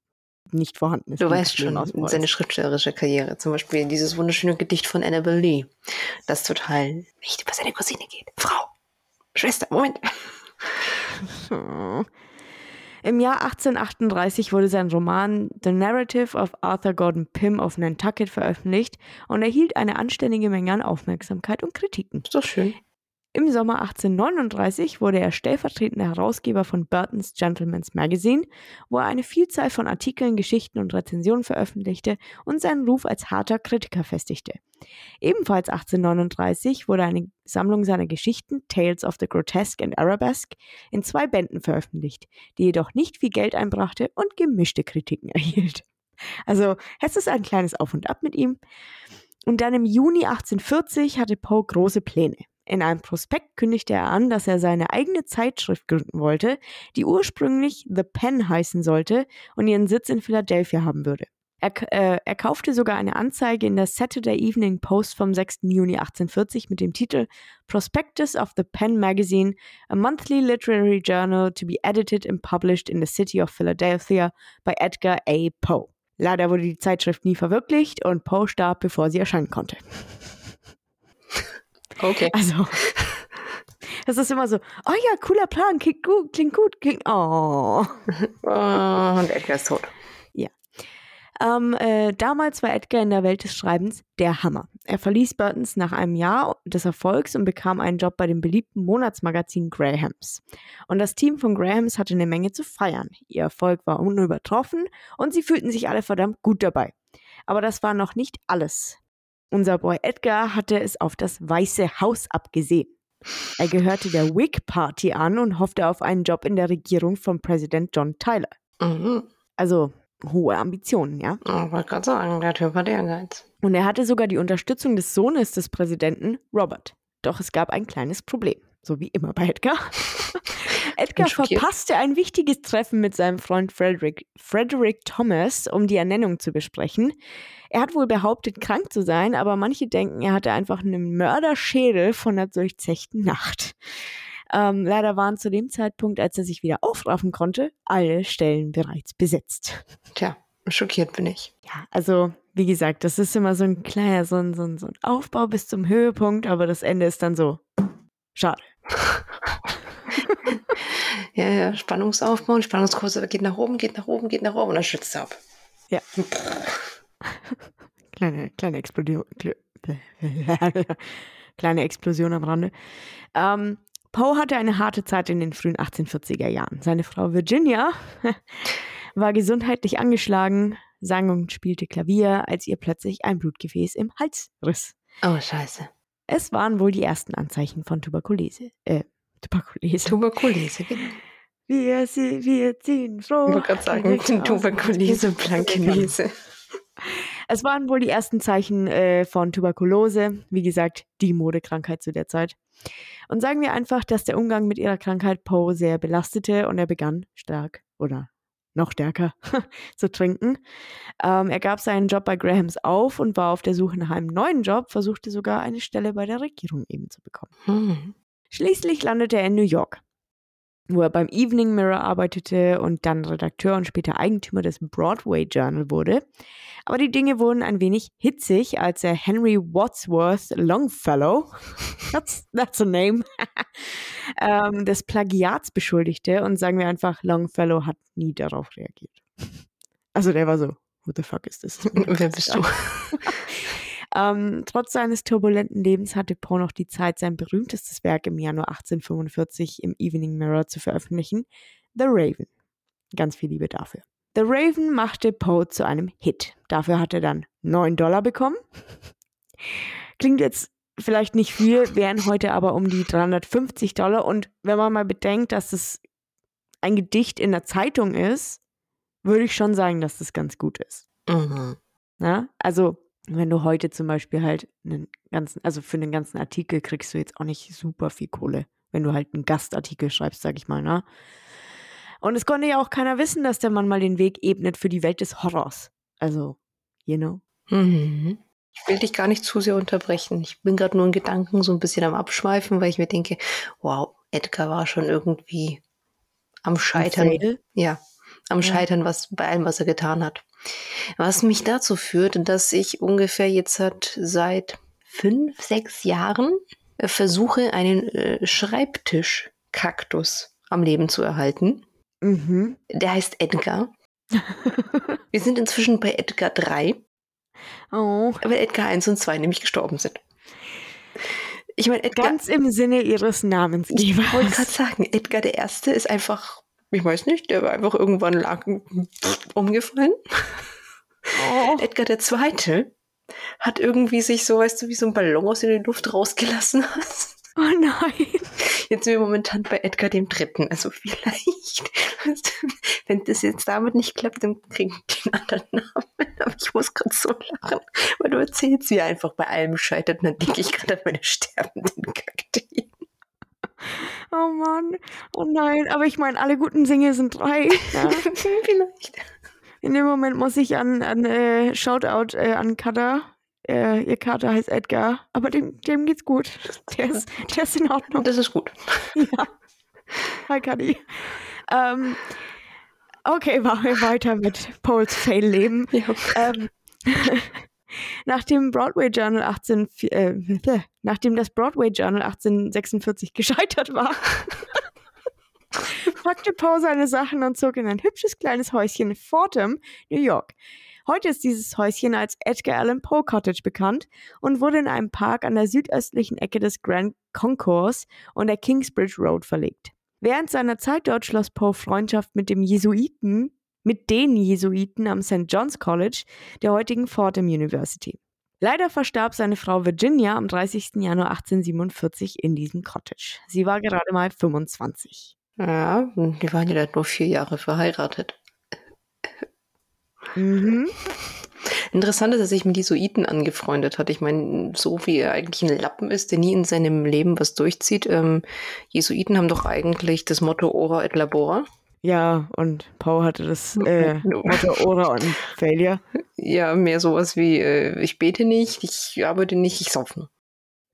Nicht vorhandenes Du weißt schon, ausbeuten. seine schriftstellerische Karriere. Zum Beispiel dieses wunderschöne Gedicht von Annabel Lee, das total nicht über seine Cousine geht. Frau, Schwester, Moment. Hm. Im Jahr 1838 wurde sein Roman The Narrative of Arthur Gordon Pym of Nantucket veröffentlicht und erhielt eine anständige Menge an Aufmerksamkeit und Kritiken. Ist doch schön. Im Sommer 1839 wurde er stellvertretender Herausgeber von Burton's Gentleman's Magazine, wo er eine Vielzahl von Artikeln, Geschichten und Rezensionen veröffentlichte und seinen Ruf als harter Kritiker festigte. Ebenfalls 1839 wurde eine Sammlung seiner Geschichten, Tales of the Grotesque and Arabesque, in zwei Bänden veröffentlicht, die jedoch nicht viel Geld einbrachte und gemischte Kritiken erhielt. Also, es ist ein kleines Auf und Ab mit ihm. Und dann im Juni 1840 hatte Poe große Pläne. In einem Prospekt kündigte er an, dass er seine eigene Zeitschrift gründen wollte, die ursprünglich The Pen heißen sollte und ihren Sitz in Philadelphia haben würde. Er, äh, er kaufte sogar eine Anzeige in der Saturday Evening Post vom 6. Juni 1840 mit dem Titel Prospectus of the Penn Magazine, a monthly literary journal to be edited and published in the city of Philadelphia by Edgar A. Poe. Leider wurde die Zeitschrift nie verwirklicht und Poe starb, bevor sie erscheinen konnte. Okay. Also, das ist immer so, oh ja, cooler Plan, klingt gut, klingt gut, klingt, oh. Und Edgar ist tot. Ähm, äh, damals war Edgar in der Welt des Schreibens der Hammer. Er verließ Burtons nach einem Jahr des Erfolgs und bekam einen Job bei dem beliebten Monatsmagazin Grahams. Und das Team von Grahams hatte eine Menge zu feiern. Ihr Erfolg war unübertroffen und sie fühlten sich alle verdammt gut dabei. Aber das war noch nicht alles. Unser Boy Edgar hatte es auf das Weiße Haus abgesehen. Er gehörte der Whig Party an und hoffte auf einen Job in der Regierung von Präsident John Tyler. Mhm. Also hohe Ambitionen, ja. Ich wollte gerade sagen, der Typ hat Ehrgeiz. Und er hatte sogar die Unterstützung des Sohnes des Präsidenten, Robert. Doch es gab ein kleines Problem, so wie immer bei Edgar. Edgar verpasste ein wichtiges Treffen mit seinem Freund Frederick, Frederick Thomas, um die Ernennung zu besprechen. Er hat wohl behauptet, krank zu sein, aber manche denken, er hatte einfach einen Mörderschädel von der durchzechten Nacht. Ähm, leider waren zu dem Zeitpunkt, als er sich wieder aufraffen konnte, alle Stellen bereits besetzt. Tja, schockiert bin ich. Ja, also wie gesagt, das ist immer so ein kleiner, so ein, so ein, so ein Aufbau bis zum Höhepunkt, aber das Ende ist dann so. Schade. Ja, ja, Spannungsaufbau und Spannungskurse geht nach oben, geht nach oben, geht nach oben und dann schützt er ab. Ja. Kleine, kleine Explosion. kleine Explosion am Rande. Ähm, Poe hatte eine harte Zeit in den frühen 1840er Jahren. Seine Frau Virginia war gesundheitlich angeschlagen, sang und spielte Klavier, als ihr plötzlich ein Blutgefäß im Hals riss. Oh, scheiße. Es waren wohl die ersten Anzeichen von Tuberkulose. Äh, Tuberkulose. Tuberkulose, genau. wir, sie, wir ziehen froh. Ich wollte gerade sagen, Tuberkulose, Blankenese. Es waren wohl die ersten Zeichen äh, von Tuberkulose. Wie gesagt, die Modekrankheit zu der Zeit. Und sagen wir einfach, dass der Umgang mit ihrer Krankheit Poe sehr belastete und er begann stark oder noch stärker zu trinken. Ähm, er gab seinen Job bei Grahams auf und war auf der Suche nach einem neuen Job, versuchte sogar eine Stelle bei der Regierung eben zu bekommen. Hm. Schließlich landete er in New York, wo er beim Evening Mirror arbeitete und dann Redakteur und später Eigentümer des Broadway Journal wurde. Aber die Dinge wurden ein wenig hitzig, als er Henry Wadsworth Longfellow, that's, that's a name, ähm, des Plagiats beschuldigte und sagen wir einfach, Longfellow hat nie darauf reagiert. Also der war so, who the fuck is this? Wer bist du? Ähm, trotz seines turbulenten Lebens hatte Poe noch die Zeit, sein berühmtestes Werk im Januar 1845 im Evening Mirror zu veröffentlichen, The Raven. Ganz viel Liebe dafür. The Raven machte Poe zu einem Hit. Dafür hat er dann 9 Dollar bekommen. Klingt jetzt vielleicht nicht viel, wären heute aber um die 350 Dollar. Und wenn man mal bedenkt, dass es ein Gedicht in der Zeitung ist, würde ich schon sagen, dass das ganz gut ist. Mhm. Ja? Also, wenn du heute zum Beispiel halt einen ganzen, also für einen ganzen Artikel kriegst du jetzt auch nicht super viel Kohle, wenn du halt einen Gastartikel schreibst, sag ich mal, ne? Und es konnte ja auch keiner wissen, dass der Mann mal den Weg ebnet für die Welt des Horrors. Also, you know. Mhm. Ich will dich gar nicht zu sehr unterbrechen. Ich bin gerade nur in Gedanken so ein bisschen am Abschweifen, weil ich mir denke, wow, Edgar war schon irgendwie am Scheitern. Fail? Ja, am Scheitern, was bei allem, was er getan hat. Was mich dazu führt, dass ich ungefähr jetzt hat seit fünf, sechs Jahren äh, versuche, einen äh, Schreibtischkaktus am Leben zu erhalten. Mhm. Der heißt Edgar. Wir sind inzwischen bei Edgar 3, Oh, weil Edgar 1 und 2 nämlich gestorben sind. Ich meine, Edgar, ganz im Sinne ihres Namens. ich wollte gerade sagen, Edgar der Erste ist einfach, ich weiß nicht, der war einfach irgendwann lag, umgefallen. Oh. Edgar der Zweite hat irgendwie sich so, weißt du, wie so ein Ballon aus in die Luft rausgelassen hat. oh nein. Jetzt sind wir momentan bei Edgar dem Dritten. Also vielleicht, wenn das jetzt damit nicht klappt, dann kriegen wir den anderen Namen. Aber ich muss gerade so lachen, weil du erzählst, wie er einfach bei allem scheitert. Und dann denke ich gerade an meine sterbenden Kakteen. Oh Mann. Oh nein. Aber ich meine, alle guten Dinge sind drei. Ja. vielleicht. In dem Moment muss ich an, an äh, Shoutout äh, an Kader. Äh, ihr Kater heißt Edgar, aber dem, dem geht's gut. Der ist, der ist in Ordnung. Das ist gut. Ja. Hi, Kadi. Ähm, okay, machen wir weiter mit Pauls Fail-Leben. Ja. Ähm, nachdem Broadway Journal 18, äh, nachdem das Broadway Journal 1846 gescheitert war, packte Poe seine Sachen und zog in ein hübsches kleines Häuschen in Fordham, New York. Heute ist dieses Häuschen als Edgar Allan Poe Cottage bekannt und wurde in einem Park an der südöstlichen Ecke des Grand Concourse und der Kingsbridge Road verlegt. Während seiner Zeit dort schloss Poe Freundschaft mit dem Jesuiten, mit den Jesuiten am St. John's College der heutigen Fordham University. Leider verstarb seine Frau Virginia am 30. Januar 1847 in diesem Cottage. Sie war gerade mal 25. Ja, die waren ja nur vier Jahre verheiratet. Mhm. Interessant ist, dass er sich mit Jesuiten angefreundet hat. Ich meine, so wie er eigentlich ein Lappen ist, der nie in seinem Leben was durchzieht. Ähm, Jesuiten haben doch eigentlich das Motto Ora et Labora. Ja, und Poe hatte das äh, Motto Ora und Failure. Ja, mehr sowas wie, äh, ich bete nicht, ich arbeite nicht, ich sauf nur.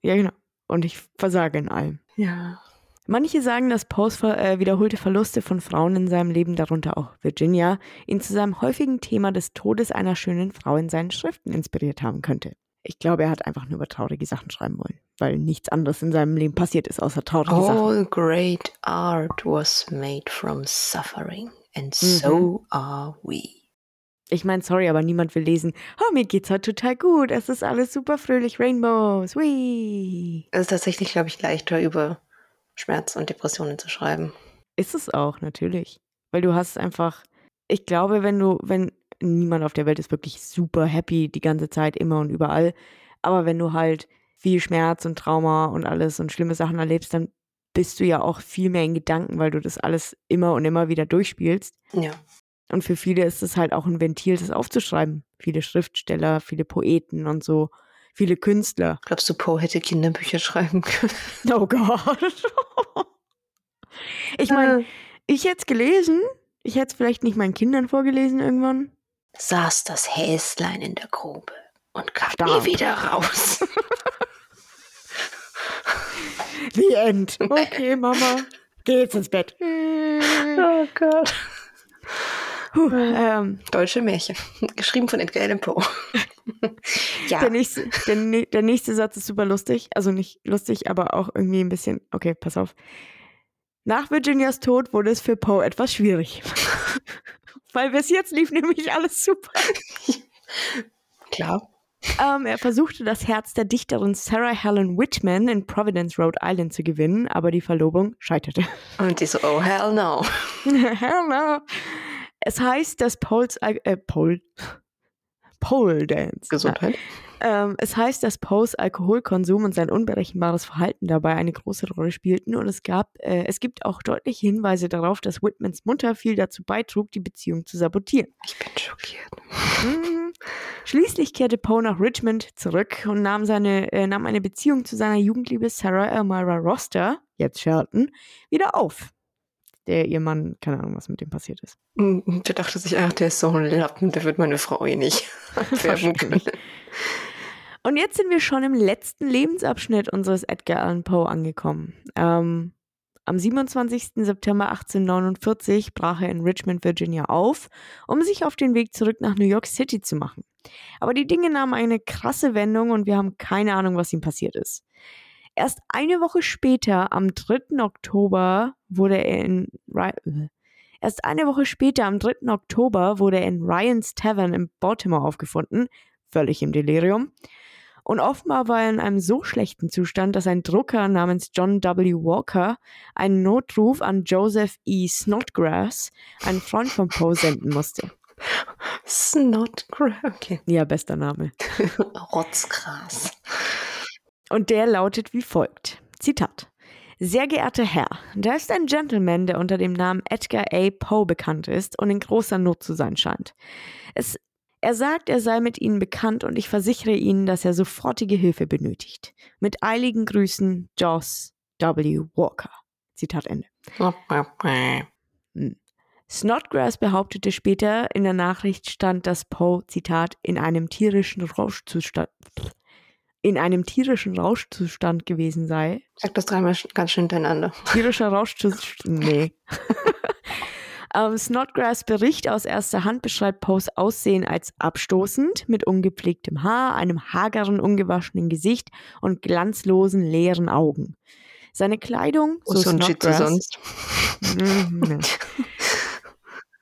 Ja, genau. Und ich versage in allem. Ja. Manche sagen, dass Poes ver äh, wiederholte Verluste von Frauen in seinem Leben, darunter auch Virginia, ihn zu seinem häufigen Thema des Todes einer schönen Frau in seinen Schriften inspiriert haben könnte. Ich glaube, er hat einfach nur über traurige Sachen schreiben wollen, weil nichts anderes in seinem Leben passiert ist, außer traurige Sachen. All great art was made from suffering, and so are we. Ich meine, sorry, aber niemand will lesen, oh, mir geht's heute total gut, es ist alles super fröhlich, Rainbows, wee. Es ist tatsächlich, glaube ich, leichter über Schmerz und Depressionen zu schreiben. Ist es auch, natürlich. Weil du hast einfach, ich glaube, wenn du, wenn niemand auf der Welt ist wirklich super happy die ganze Zeit, immer und überall, aber wenn du halt viel Schmerz und Trauma und alles und schlimme Sachen erlebst, dann bist du ja auch viel mehr in Gedanken, weil du das alles immer und immer wieder durchspielst. Ja. Und für viele ist es halt auch ein Ventil, das aufzuschreiben. Viele Schriftsteller, viele Poeten und so, viele Künstler. Glaubst du, Poe hätte Kinderbücher schreiben können? Oh Gott. Ich meine, ich hätte es gelesen. Ich hätte es vielleicht nicht meinen Kindern vorgelesen irgendwann. Saß das Häslein in der Grube und kam Stark. nie wieder raus. The End. Okay, Mama. Geh jetzt ins Bett. oh Gott. Puh, ähm, Deutsche Märchen. Geschrieben von Edgar Allan Poe. ja. der, nächste, der, der nächste Satz ist super lustig. Also nicht lustig, aber auch irgendwie ein bisschen. Okay, pass auf. Nach Virginias Tod wurde es für Poe etwas schwierig. Weil bis jetzt lief nämlich alles super. Klar. Ähm, er versuchte das Herz der Dichterin Sarah Helen Whitman in Providence, Rhode Island zu gewinnen, aber die Verlobung scheiterte. Und die so, oh hell no. Hell no. Es heißt, dass Poles, äh, Pole, Pole Dance. Gesundheit. Ähm, es heißt, dass Poes Alkoholkonsum und sein unberechenbares Verhalten dabei eine große Rolle spielten und es gab, äh, es gibt auch deutliche Hinweise darauf, dass Whitmans Mutter viel dazu beitrug, die Beziehung zu sabotieren. Ich bin schockiert. Mhm. Schließlich kehrte Poe nach Richmond zurück und nahm, seine, äh, nahm eine Beziehung zu seiner Jugendliebe Sarah Elmira Roster, jetzt Shelton, wieder auf. Der ihr Mann, keine Ahnung, was mit dem passiert ist. Mm, Der dachte sich, ach, der ist so ein Lappen, der wird meine Frau eh nicht färben können. Und jetzt sind wir schon im letzten Lebensabschnitt unseres Edgar Allan Poe angekommen. Ähm, am 27. September 1849 brach er in Richmond, Virginia auf, um sich auf den Weg zurück nach New York City zu machen. Aber die Dinge nahmen eine krasse Wendung und wir haben keine Ahnung, was ihm passiert ist. Erst eine Woche später, am 3. Oktober, wurde er in Erst eine Woche später, am 3. Oktober, wurde er in Ryan's Tavern in Baltimore aufgefunden, völlig im Delirium. Und offenbar war er in einem so schlechten Zustand, dass ein Drucker namens John W. Walker einen Notruf an Joseph E. Snodgrass, einen Freund von Poe, senden musste. Snodgrass. Okay. Ja, bester Name. Rotzgras. Und der lautet wie folgt. Zitat. Sehr geehrter Herr, da ist ein Gentleman, der unter dem Namen Edgar A. Poe bekannt ist und in großer Not zu sein scheint. Es, er sagt, er sei mit Ihnen bekannt und ich versichere Ihnen, dass er sofortige Hilfe benötigt. Mit eiligen Grüßen, Joss W. Walker. Zitat Ende. Hm. Snodgrass behauptete später, in der Nachricht stand, dass Poe, Zitat, in einem tierischen Rauschzustand, in einem tierischen Rauschzustand gewesen sei. Sag das dreimal ganz schön hintereinander. Tierischer Rauschzustand, nee. ähm, Snodgrass Bericht aus erster Hand beschreibt Poes Aussehen als abstoßend, mit ungepflegtem Haar, einem hageren, ungewaschenen Gesicht und glanzlosen, leeren Augen. Seine Kleidung, Wo so Snodgrass, sonst.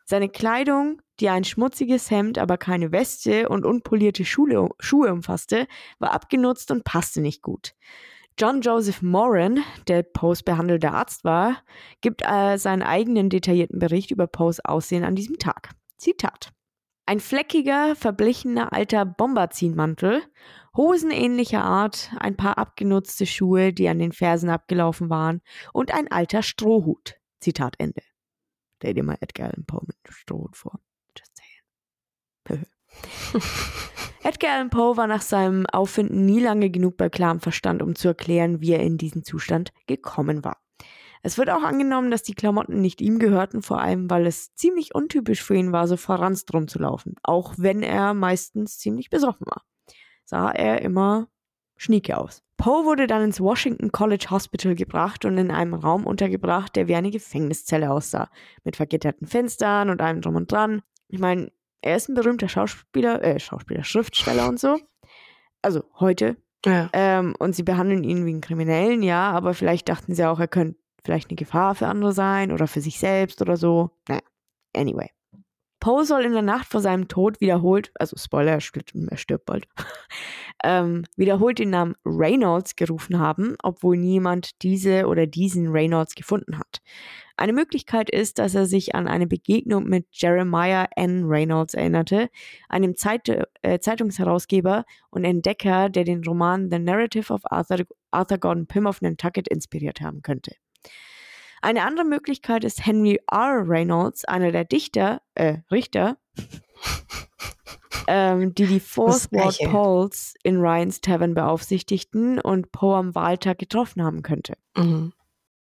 Seine Kleidung, die ein schmutziges Hemd, aber keine Weste und unpolierte Schule, Schuhe umfasste, war abgenutzt und passte nicht gut. John Joseph Moran, der Poes behandelter Arzt war, gibt äh, seinen eigenen detaillierten Bericht über Poes Aussehen an diesem Tag. Zitat. Ein fleckiger, verblichener alter Bomberziehmantel, hosenähnlicher Art, ein paar abgenutzte Schuhe, die an den Fersen abgelaufen waren und ein alter Strohhut. Zitat Ende. Stell dir mal Edgar Allan Poe mit einem Strohhut vor. Just saying. Edgar Allan Poe war nach seinem Auffinden nie lange genug bei klarem Verstand, um zu erklären, wie er in diesen Zustand gekommen war. Es wird auch angenommen, dass die Klamotten nicht ihm gehörten, vor allem weil es ziemlich untypisch für ihn war, so verranzt rumzulaufen, auch wenn er meistens ziemlich besoffen war. Sah er immer schnieke aus. Poe wurde dann ins Washington College Hospital gebracht und in einem Raum untergebracht, der wie eine Gefängniszelle aussah, mit vergitterten Fenstern und allem drum und dran. Ich meine, er ist ein berühmter Schauspieler, äh, Schauspieler, Schriftsteller und so. Also heute. Ja. Ähm, und sie behandeln ihn wie einen Kriminellen, ja, aber vielleicht dachten sie auch, er könnte vielleicht eine Gefahr für andere sein oder für sich selbst oder so. Naja, anyway. Poe soll in der Nacht vor seinem Tod wiederholt, also Spoiler, er stirbt, bald, ähm, wiederholt den Namen Reynolds gerufen haben, obwohl niemand diese oder diesen Reynolds gefunden hat. Eine Möglichkeit ist, dass er sich an eine Begegnung mit Jeremiah N. Reynolds erinnerte, einem Zeit äh, Zeitungsherausgeber und Entdecker, der den Roman The Narrative of Arthur, Arthur Gordon Pym of Nantucket inspiriert haben könnte. Eine andere Möglichkeit ist Henry R. Reynolds, einer der Dichter, äh, Richter, ähm, die die Fourth Ward. Polls in Ryans Tavern beaufsichtigten und Poe am Wahltag getroffen haben könnte. Mhm.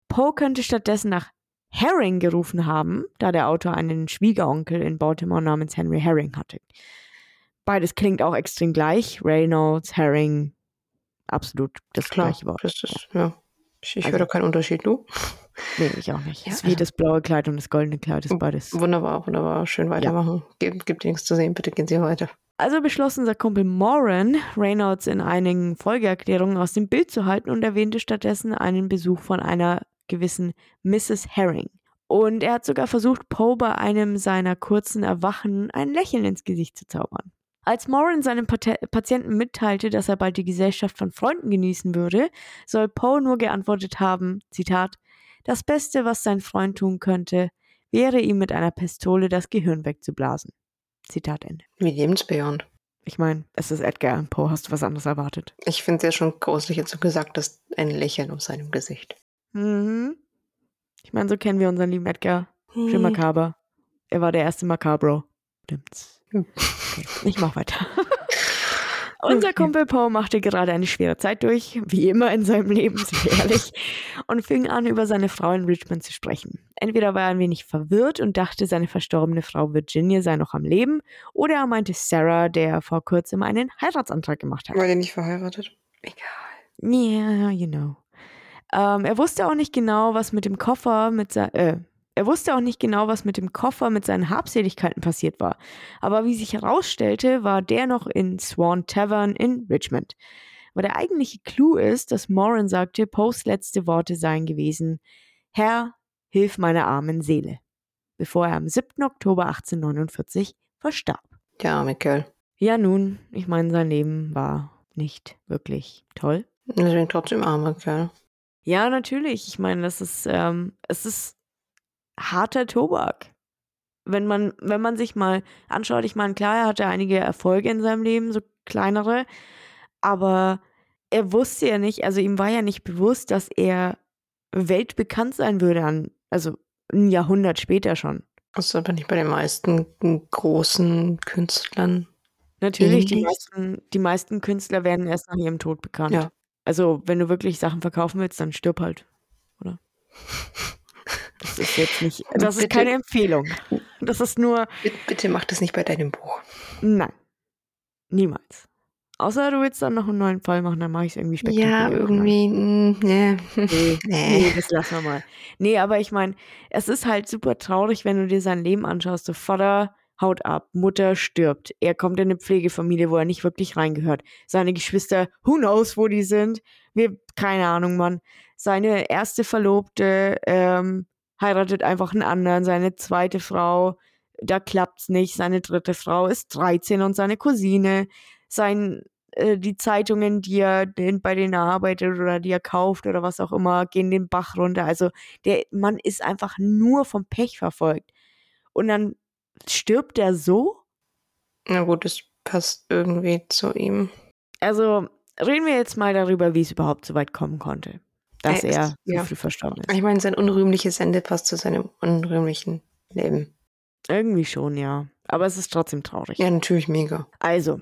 Poe könnte stattdessen nach Herring gerufen haben, da der Autor einen Schwiegeronkel in Baltimore namens Henry Herring hatte. Beides klingt auch extrem gleich. Reynolds, Herring, absolut das Klar, gleiche Wort. das ist, ja. Ich, ich Also- höre da keinen Unterschied, du. Nee, ich auch nicht. Ja, es ist wie das blaue Kleid und das goldene Kleid, ist beides. Wunderbar, wunderbar. Schön weitermachen. Gibt, gibt dir nichts zu sehen, bitte gehen Sie weiter. Also beschloss unser Kumpel Moran, Reynolds in einigen Folgeerklärungen aus dem Bild zu halten und erwähnte stattdessen einen Besuch von einer gewissen Mrs. Herring. Und er hat sogar versucht, Poe bei einem seiner kurzen Erwachen ein Lächeln ins Gesicht zu zaubern. Als Moran seinem Pat Patienten mitteilte, dass er bald die Gesellschaft von Freunden genießen würde, soll Poe nur geantwortet haben, Zitat, das Beste, was sein Freund tun könnte, wäre ihm mit einer Pistole das Gehirn wegzublasen. Zitat Ende. Wie lebensbejahend. Ich meine, es ist Edgar Allan Poe. Hast du was anderes erwartet? Ich finde es ja schon grauslich, jetzt so gesagt hast, ein Lächeln auf seinem Gesicht. Mhm. Ich meine, so kennen wir unseren lieben Edgar. Schön Hm. makaber. Er war der erste Makabro. Stimmt's. Hm. Okay, ich mach weiter. Unser. Kumpel Poe machte gerade eine schwere Zeit durch, wie immer in seinem Leben, sind wir ehrlich, und fing an, über seine Frau in Richmond zu sprechen. Entweder war er ein wenig verwirrt und dachte, seine verstorbene Frau Virginia sei noch am Leben, oder er meinte Sarah, der vor kurzem einen Heiratsantrag gemacht hat. War der nicht verheiratet? Egal. Yeah, you know. Ähm, er wusste auch nicht genau, was mit dem Koffer mit äh, er wusste auch nicht genau, was mit dem Koffer mit seinen Habseligkeiten passiert war. Aber wie sich herausstellte, war der noch in Swan Tavern in Richmond. Aber der eigentliche Clou ist, dass Moran sagte, Poes letzte Worte seien gewesen: Herr, hilf meiner armen Seele. Bevor er am 7. Oktober 1849 verstarb. Der arme Kerl. Ja, nun, ich meine, sein Leben war nicht wirklich toll. Deswegen trotzdem armer Kerl. Ja, natürlich. Ich meine, das ist, ähm, es ist harter Tobak. Wenn man, wenn man sich mal anschaut, ich meine, klar, er hatte einige Erfolge in seinem Leben, so kleinere, aber er wusste ja nicht, also ihm war ja nicht bewusst, dass er weltbekannt sein würde an, also ein Jahrhundert später schon. Das ist aber nicht bei den meisten großen Künstlern. Natürlich, die meisten, die meisten Künstler werden erst nach ihrem Tod bekannt. Ja. Also, wenn du wirklich Sachen verkaufen willst, dann stirb halt, oder? Das ist jetzt nicht, das ist Bitte. keine Empfehlung. Das ist nur, Bitte, bitte mach das nicht bei deinem Buch. nein, niemals. Außer du willst dann noch einen neuen Fall machen, dann mache ich es irgendwie spektakulär. Ja, irgendwie. mm, Nee. Nee, Nee. nee, das lassen wir mal. Nee, aber ich meine, es ist halt super traurig, wenn du dir sein Leben anschaust. So Vater haut ab, Mutter stirbt. Er kommt in eine Pflegefamilie, wo er nicht wirklich reingehört. Seine Geschwister, who knows, wo die sind. Wir, keine Ahnung, Mann. Seine erste Verlobte ähm, heiratet einfach einen anderen. Seine zweite Frau, da klappt's nicht. Seine dritte Frau ist 13 und seine Cousine. Sein, äh, die Zeitungen, die er den, bei denen er arbeitet oder die er kauft oder was auch immer, gehen den Bach runter. Also der Mann ist einfach nur vom Pech verfolgt. Und dann stirbt er so? Na gut, das passt irgendwie zu ihm. Also reden wir jetzt mal darüber, wie es überhaupt so weit kommen konnte, dass er so ja. früh verstorben ist. Ich meine, sein unrühmliches Ende passt zu seinem unrühmlichen Leben. Irgendwie schon, ja. Aber es ist trotzdem traurig. Ja, natürlich mega. Also,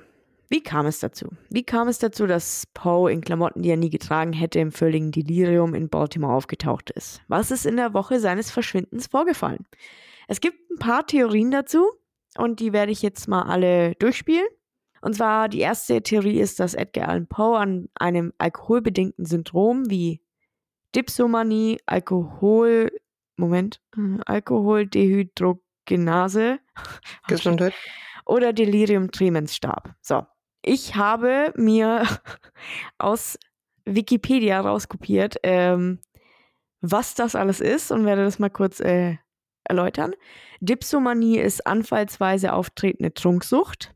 wie kam es dazu? Wie kam es dazu, dass Poe in Klamotten, die er nie getragen hätte, im völligen Delirium in Baltimore aufgetaucht ist? Was ist in der Woche seines Verschwindens vorgefallen? Es gibt ein paar Theorien dazu und die werde ich jetzt mal alle durchspielen. Und zwar die erste Theorie ist, dass Edgar Allan Poe an einem alkoholbedingten Syndrom wie Dipsomanie, Alkohol, Moment, äh, Alkoholdehydrogenase Gesundheit. oder Delirium tremens starb. So, ich habe mir aus Wikipedia rauskopiert, ähm, was das alles ist und werde das mal kurz äh, erläutern. Dipsomanie ist anfallsweise auftretende Trunksucht.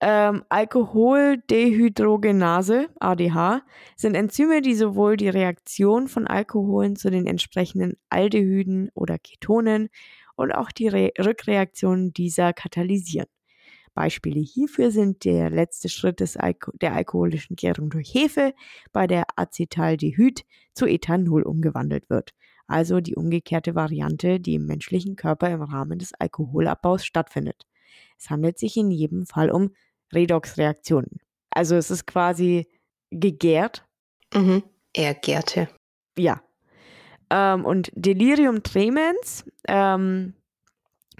Ähm, Alkoholdehydrogenase, ADH, sind Enzyme, die sowohl die Reaktion von Alkoholen zu den entsprechenden Aldehyden oder Ketonen und auch die Re Rückreaktion dieser katalysieren. Beispiele hierfür sind der letzte Schritt des Alko der alkoholischen Gärung durch Hefe, bei der Acetaldehyd zu Ethanol umgewandelt wird. Also die umgekehrte Variante, die im menschlichen Körper im Rahmen des Alkoholabbaus stattfindet. Es handelt sich in jedem Fall um Redoxreaktionen. Also es ist quasi gegärt Mhm. Er gärte. ja. Ähm, und Delirium tremens, ähm,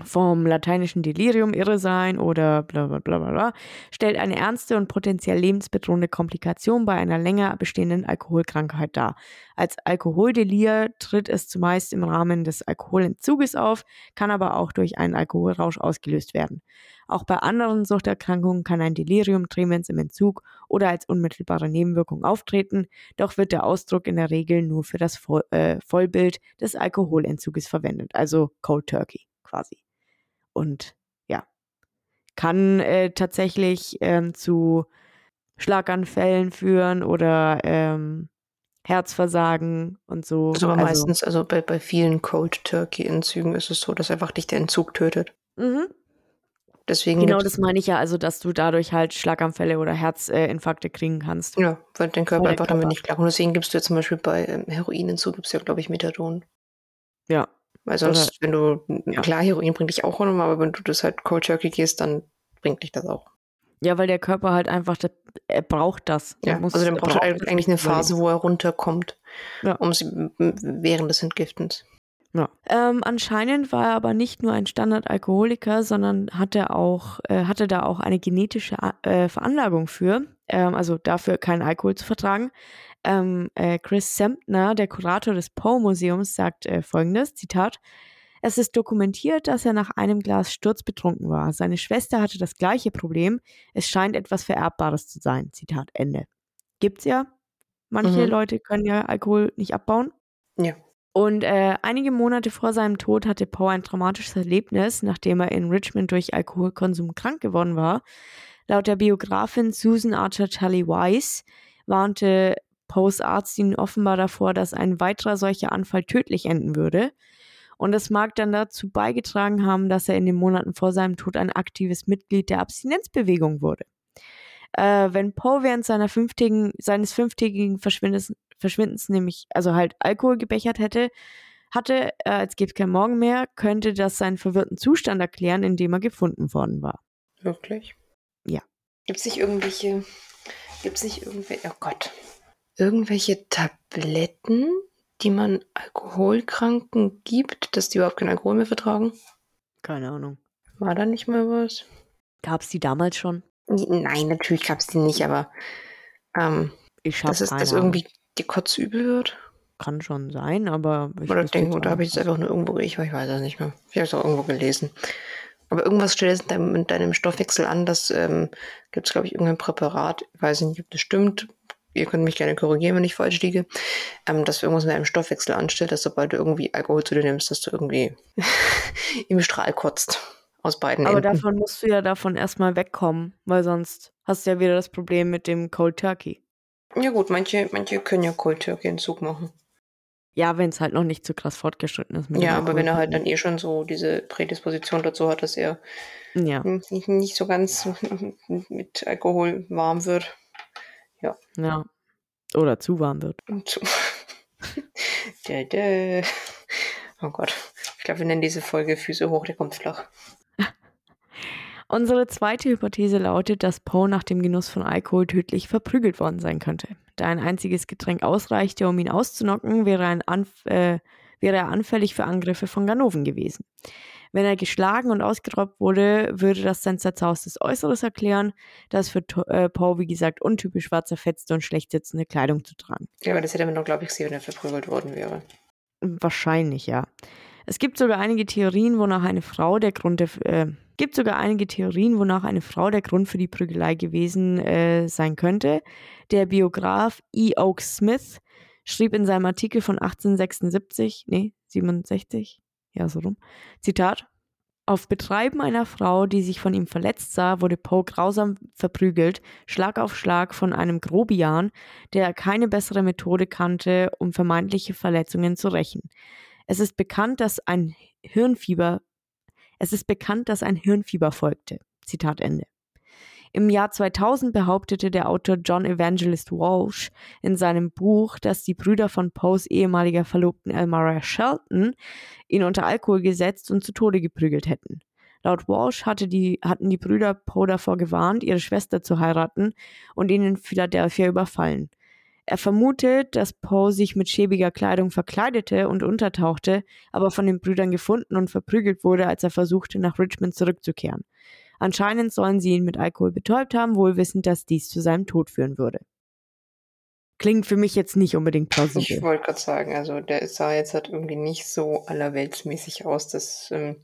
vom lateinischen Delirium, irre sein oder bla bla bla bla, stellt eine ernste und potenziell lebensbedrohende Komplikation bei einer länger bestehenden Alkoholkrankheit dar. Als Alkoholdelir tritt es zumeist im Rahmen des Alkoholentzuges auf, kann aber auch durch einen Alkoholrausch ausgelöst werden. Auch bei anderen Suchterkrankungen kann ein Delirium tremens im Entzug oder als unmittelbare Nebenwirkung auftreten, doch wird der Ausdruck in der Regel nur für das Voll, äh, Vollbild des Alkoholentzuges verwendet, also Cold Turkey quasi. Und ja, kann äh, tatsächlich ähm, zu Schlaganfällen führen oder ähm, Herzversagen und so. Also, aber meistens, also bei, bei vielen Cold Turkey-Entzügen ist es so, dass einfach dich der Entzug tötet. Mhm. Deswegen Genau, das meine ich ja, also dass du dadurch halt Schlaganfälle oder Herzinfarkte kriegen kannst. Ja, weil dein Körper Weil einfach damit Körper- nicht klar. Und deswegen gibst du ja zum Beispiel bei ähm, Heroinentzug, gibst du ja, glaube ich, Methadon. Ja. Weil sonst, wenn du, ja. klar, Heroin bringt dich auch runter, aber wenn du das halt Cold Turkey gehst, dann bringt dich das auch. Ja, weil der Körper halt einfach, der, er braucht das. Der Ja, muss- also dann er braucht er das eigentlich eine. Phase, wo er runterkommt, Ja. um sie während des Entgiftens. Ja. Ähm, anscheinend war er aber nicht nur ein Standardalkoholiker, sondern hatte auch, äh, hatte da auch eine genetische äh, Veranlagung für, ähm, also dafür keinen Alkohol zu vertragen. Ähm, äh, Chris Sempner, der Kurator des Poe-Museums, sagt äh, folgendes, Zitat, es ist dokumentiert, dass er nach einem Glas sturzbetrunken war. Seine Schwester hatte das gleiche Problem. Es scheint etwas Vererbbares zu sein. Zitat Ende. Gibt's ja. Manche Mhm. Leute können ja Alkohol nicht abbauen. Ja. Und äh, einige Monate vor seinem Tod hatte Poe ein traumatisches Erlebnis, nachdem er in Richmond durch Alkoholkonsum krank geworden war. Laut der Biografin Susan Archer Tully Weiss warnte Poes Arzt ihn offenbar davor, dass ein weiterer solcher Anfall tödlich enden würde. Und das mag dann dazu beigetragen haben, dass er in den Monaten vor seinem Tod ein aktives Mitglied der Abstinenzbewegung wurde. Äh, wenn Poe während seiner fünftägigen, seines fünftägigen Verschwindens, Verschwindens nämlich, also halt Alkohol gebechert hätte, hatte, äh, es gibt kein Morgen mehr, könnte das seinen verwirrten Zustand erklären, in dem er gefunden worden war. Wirklich? Ja. Gibt es nicht irgendwelche, gibt es nicht irgendwelche, oh Gott, irgendwelche Tabletten, die man Alkoholkranken gibt, dass die überhaupt keinen Alkohol mehr vertragen? Keine Ahnung. War da nicht mal was? Gab es die damals schon? Nein, natürlich gab es die nicht, aber ähm, Ich dass es dass irgendwie die Kotze übel wird? Kann schon sein, aber ich Oder jetzt oder habe ich das einfach nur irgendwo, ich, ich weiß es nicht mehr. Ich habe es auch irgendwo gelesen. Aber irgendwas stellt es in deinem, in deinem Stoffwechsel an, das ähm, gibt es, glaube ich, irgendein Präparat, ich weiß nicht, ob das stimmt. Ihr könnt mich gerne korrigieren, wenn ich falsch liege, ähm, dass irgendwas mit deinem Stoffwechsel anstellt, dass sobald du irgendwie Alkohol zu dir nimmst, dass du irgendwie im Strahl kotzt. Aus beiden Aber Enden. davon musst du ja davon erstmal wegkommen, weil sonst hast du ja wieder das Problem mit dem Cold Turkey. Ja gut, manche, manche können ja Cold Turkey Entzug machen. Ja, wenn es halt noch nicht so krass fortgeschritten ist. Ja, aber wenn er halt dann eh schon so diese Prädisposition dazu hat, dass er Ja, nicht, nicht so ganz mit Alkohol warm wird. ja. Oder zu warm wird. So. dä, dä. Oh Gott. Ich glaube, wir nennen diese Folge Füße hoch, der kommt flach. Unsere zweite Hypothese lautet, dass Poe nach dem Genuss von Alkohol tödlich verprügelt worden sein könnte. Da ein einziges Getränk ausreichte, um ihn auszunocken, wäre, ein Anf äh, wäre er anfällig für Angriffe von Ganoven gewesen. Wenn er geschlagen und ausgeraubt wurde, würde das sein zerzaustes Äußeres erklären, das für äh, Poe, wie gesagt, untypisch war, zerfetzte und schlecht sitzende Kleidung zu tragen. Ja, aber das hätte man doch, glaube ich, gesehen, wenn er verprügelt worden wäre. Wahrscheinlich, ja. Es gibt sogar einige Theorien, wonach eine Frau der Grund der, äh, gibt sogar einige Theorien, wonach eine Frau der Grund für die Prügelei gewesen äh, sein könnte. Der Biograf E. Oak Smith schrieb in seinem Artikel von 1876, nee, 67, ja, so rum, Zitat, auf Betreiben einer Frau, die sich von ihm verletzt sah, wurde Poe grausam verprügelt, Schlag auf Schlag von einem Grobian, der keine bessere Methode kannte, um vermeintliche Verletzungen zu rächen. Es ist bekannt, dass ein Hirnfieber, es ist bekannt, dass ein Hirnfieber folgte. Zitat Ende. Im Jahr 2000 behauptete der Autor John Evangelist Walsh in seinem Buch, dass die Brüder von Poes ehemaliger Verlobten Elmira Shelton ihn unter Alkohol gesetzt und zu Tode geprügelt hätten. Laut Walsh hatte die, hatten die Brüder Poe davor gewarnt, ihre Schwester zu heiraten und ihn in Philadelphia überfallen. Er vermutet, dass Poe sich mit schäbiger Kleidung verkleidete und untertauchte, aber von den Brüdern gefunden und verprügelt wurde, als er versuchte, nach Richmond zurückzukehren. Anscheinend sollen sie ihn mit Alkohol betäubt haben, wohl wissend, dass dies zu seinem Tod führen würde. Klingt für mich jetzt nicht unbedingt Ich plausibel. wollte gerade sagen, also der sah jetzt halt irgendwie nicht so allerweltsmäßig aus, dass ähm,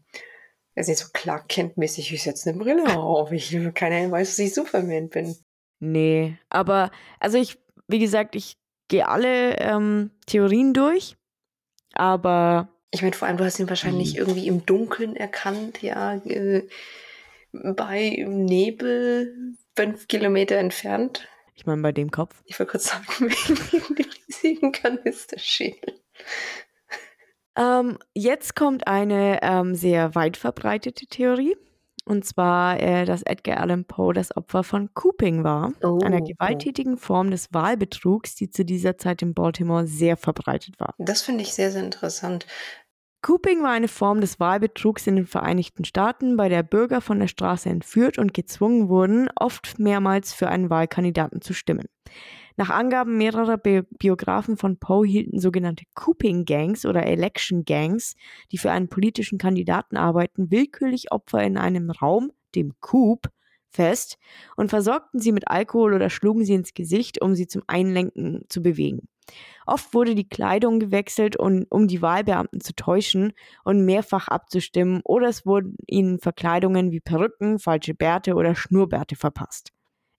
er sich so Clark Kent-mäßig, ich setze eine Brille auf. Ich, keiner weiß, dass ich Superman bin. Nee, aber also ich, wie gesagt, ich gehe alle ähm, Theorien durch, aber Ich meine, vor allem, du hast ihn wahrscheinlich Mhm. irgendwie im Dunkeln erkannt, ja, äh, bei Nebel fünf Kilometer entfernt. Ich meine, bei dem Kopf. Ich wollte kurz sagen, wegen dem riesigen Kanisterschädel. Ähm, jetzt kommt eine ähm, sehr weit verbreitete Theorie. Und zwar, äh, dass Edgar Allan Poe das Opfer von Cooping war, Oh, einer okay. gewalttätigen Form des Wahlbetrugs, die zu dieser Zeit in Baltimore sehr verbreitet war. Das finde ich sehr, sehr interessant. Cooping war eine Form des Wahlbetrugs in den Vereinigten Staaten, bei der Bürger von der Straße entführt und gezwungen wurden, oft mehrmals für einen Wahlkandidaten zu stimmen. Nach Angaben mehrerer Bi Biografen von Poe hielten sogenannte Cooping Gangs oder Election Gangs, die für einen politischen Kandidaten arbeiten, willkürlich Opfer in einem Raum, dem Coop, fest und versorgten sie mit Alkohol oder schlugen sie ins Gesicht, um sie zum Einlenken zu bewegen. Oft wurde die Kleidung gewechselt, und, um die Wahlbeamten zu täuschen und mehrfach abzustimmen, oder es wurden ihnen Verkleidungen wie Perücken, falsche Bärte oder Schnurrbärte verpasst.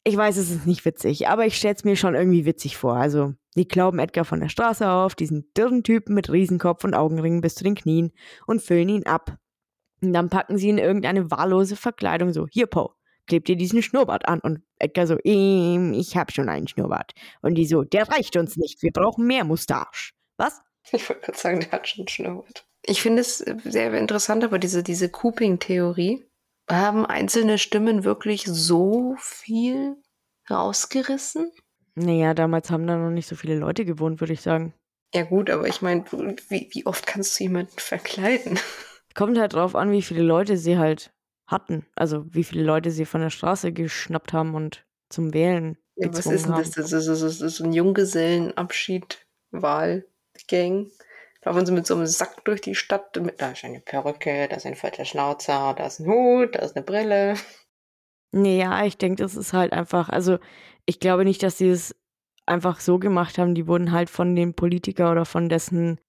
Ich weiß, es ist nicht witzig, aber ich stell's mir schon irgendwie witzig vor. Also, die glauben Edgar von der Straße auf, diesen dürren Typen mit Riesenkopf und Augenringen bis zu den Knien und füllen ihn ab. Und dann packen sie in irgendeine wahllose Verkleidung so, hier Poe, klebt dir diesen Schnurrbart an. Und Edgar so, ähm, ich hab schon einen Schnurrbart. Und die so, der reicht uns nicht, wir brauchen mehr Mustache. Was? Ich wollte gerade sagen, der hat schon Schnurrbart. Ich finde es sehr interessant, aber diese, diese Cooping-Theorie, haben einzelne Stimmen wirklich so viel rausgerissen? Naja, damals haben da noch nicht so viele Leute gewohnt, würde ich sagen. Ja gut, aber ich meine, wie, wie oft kannst du jemanden verkleiden? Kommt halt drauf an, wie viele Leute sie halt hatten. Also wie viele Leute sie von der Straße geschnappt haben und zum Wählen Ja, was ist denn haben. das? Das ist, das ist, das ist ein Junggesellenabschied, Wahlgang. Laufen sie mit so einem Sack durch die Stadt. Mit, da ist eine Perücke, da ist ein falscher Schnauzer, da ist ein Hut, da ist eine Brille. Naja, ich denke, das ist halt einfach, also ich glaube nicht, dass sie es einfach so gemacht haben. Die wurden halt von dem Politiker oder von dessen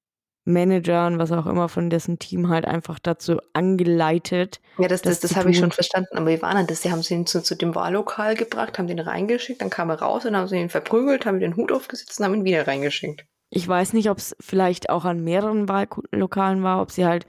Managern, was auch immer, von dessen Team halt einfach dazu angeleitet. Ja, das, das, Das das habe ich schon verstanden. Aber wie war denn das? Die haben sie ihn zu, zu dem Wahllokal gebracht, haben den reingeschickt, dann kam er raus und haben sie ihn verprügelt, haben den Hut aufgesetzt und haben ihn wieder reingeschickt. Ich weiß nicht, ob es vielleicht auch an mehreren Wahllokalen war, ob sie halt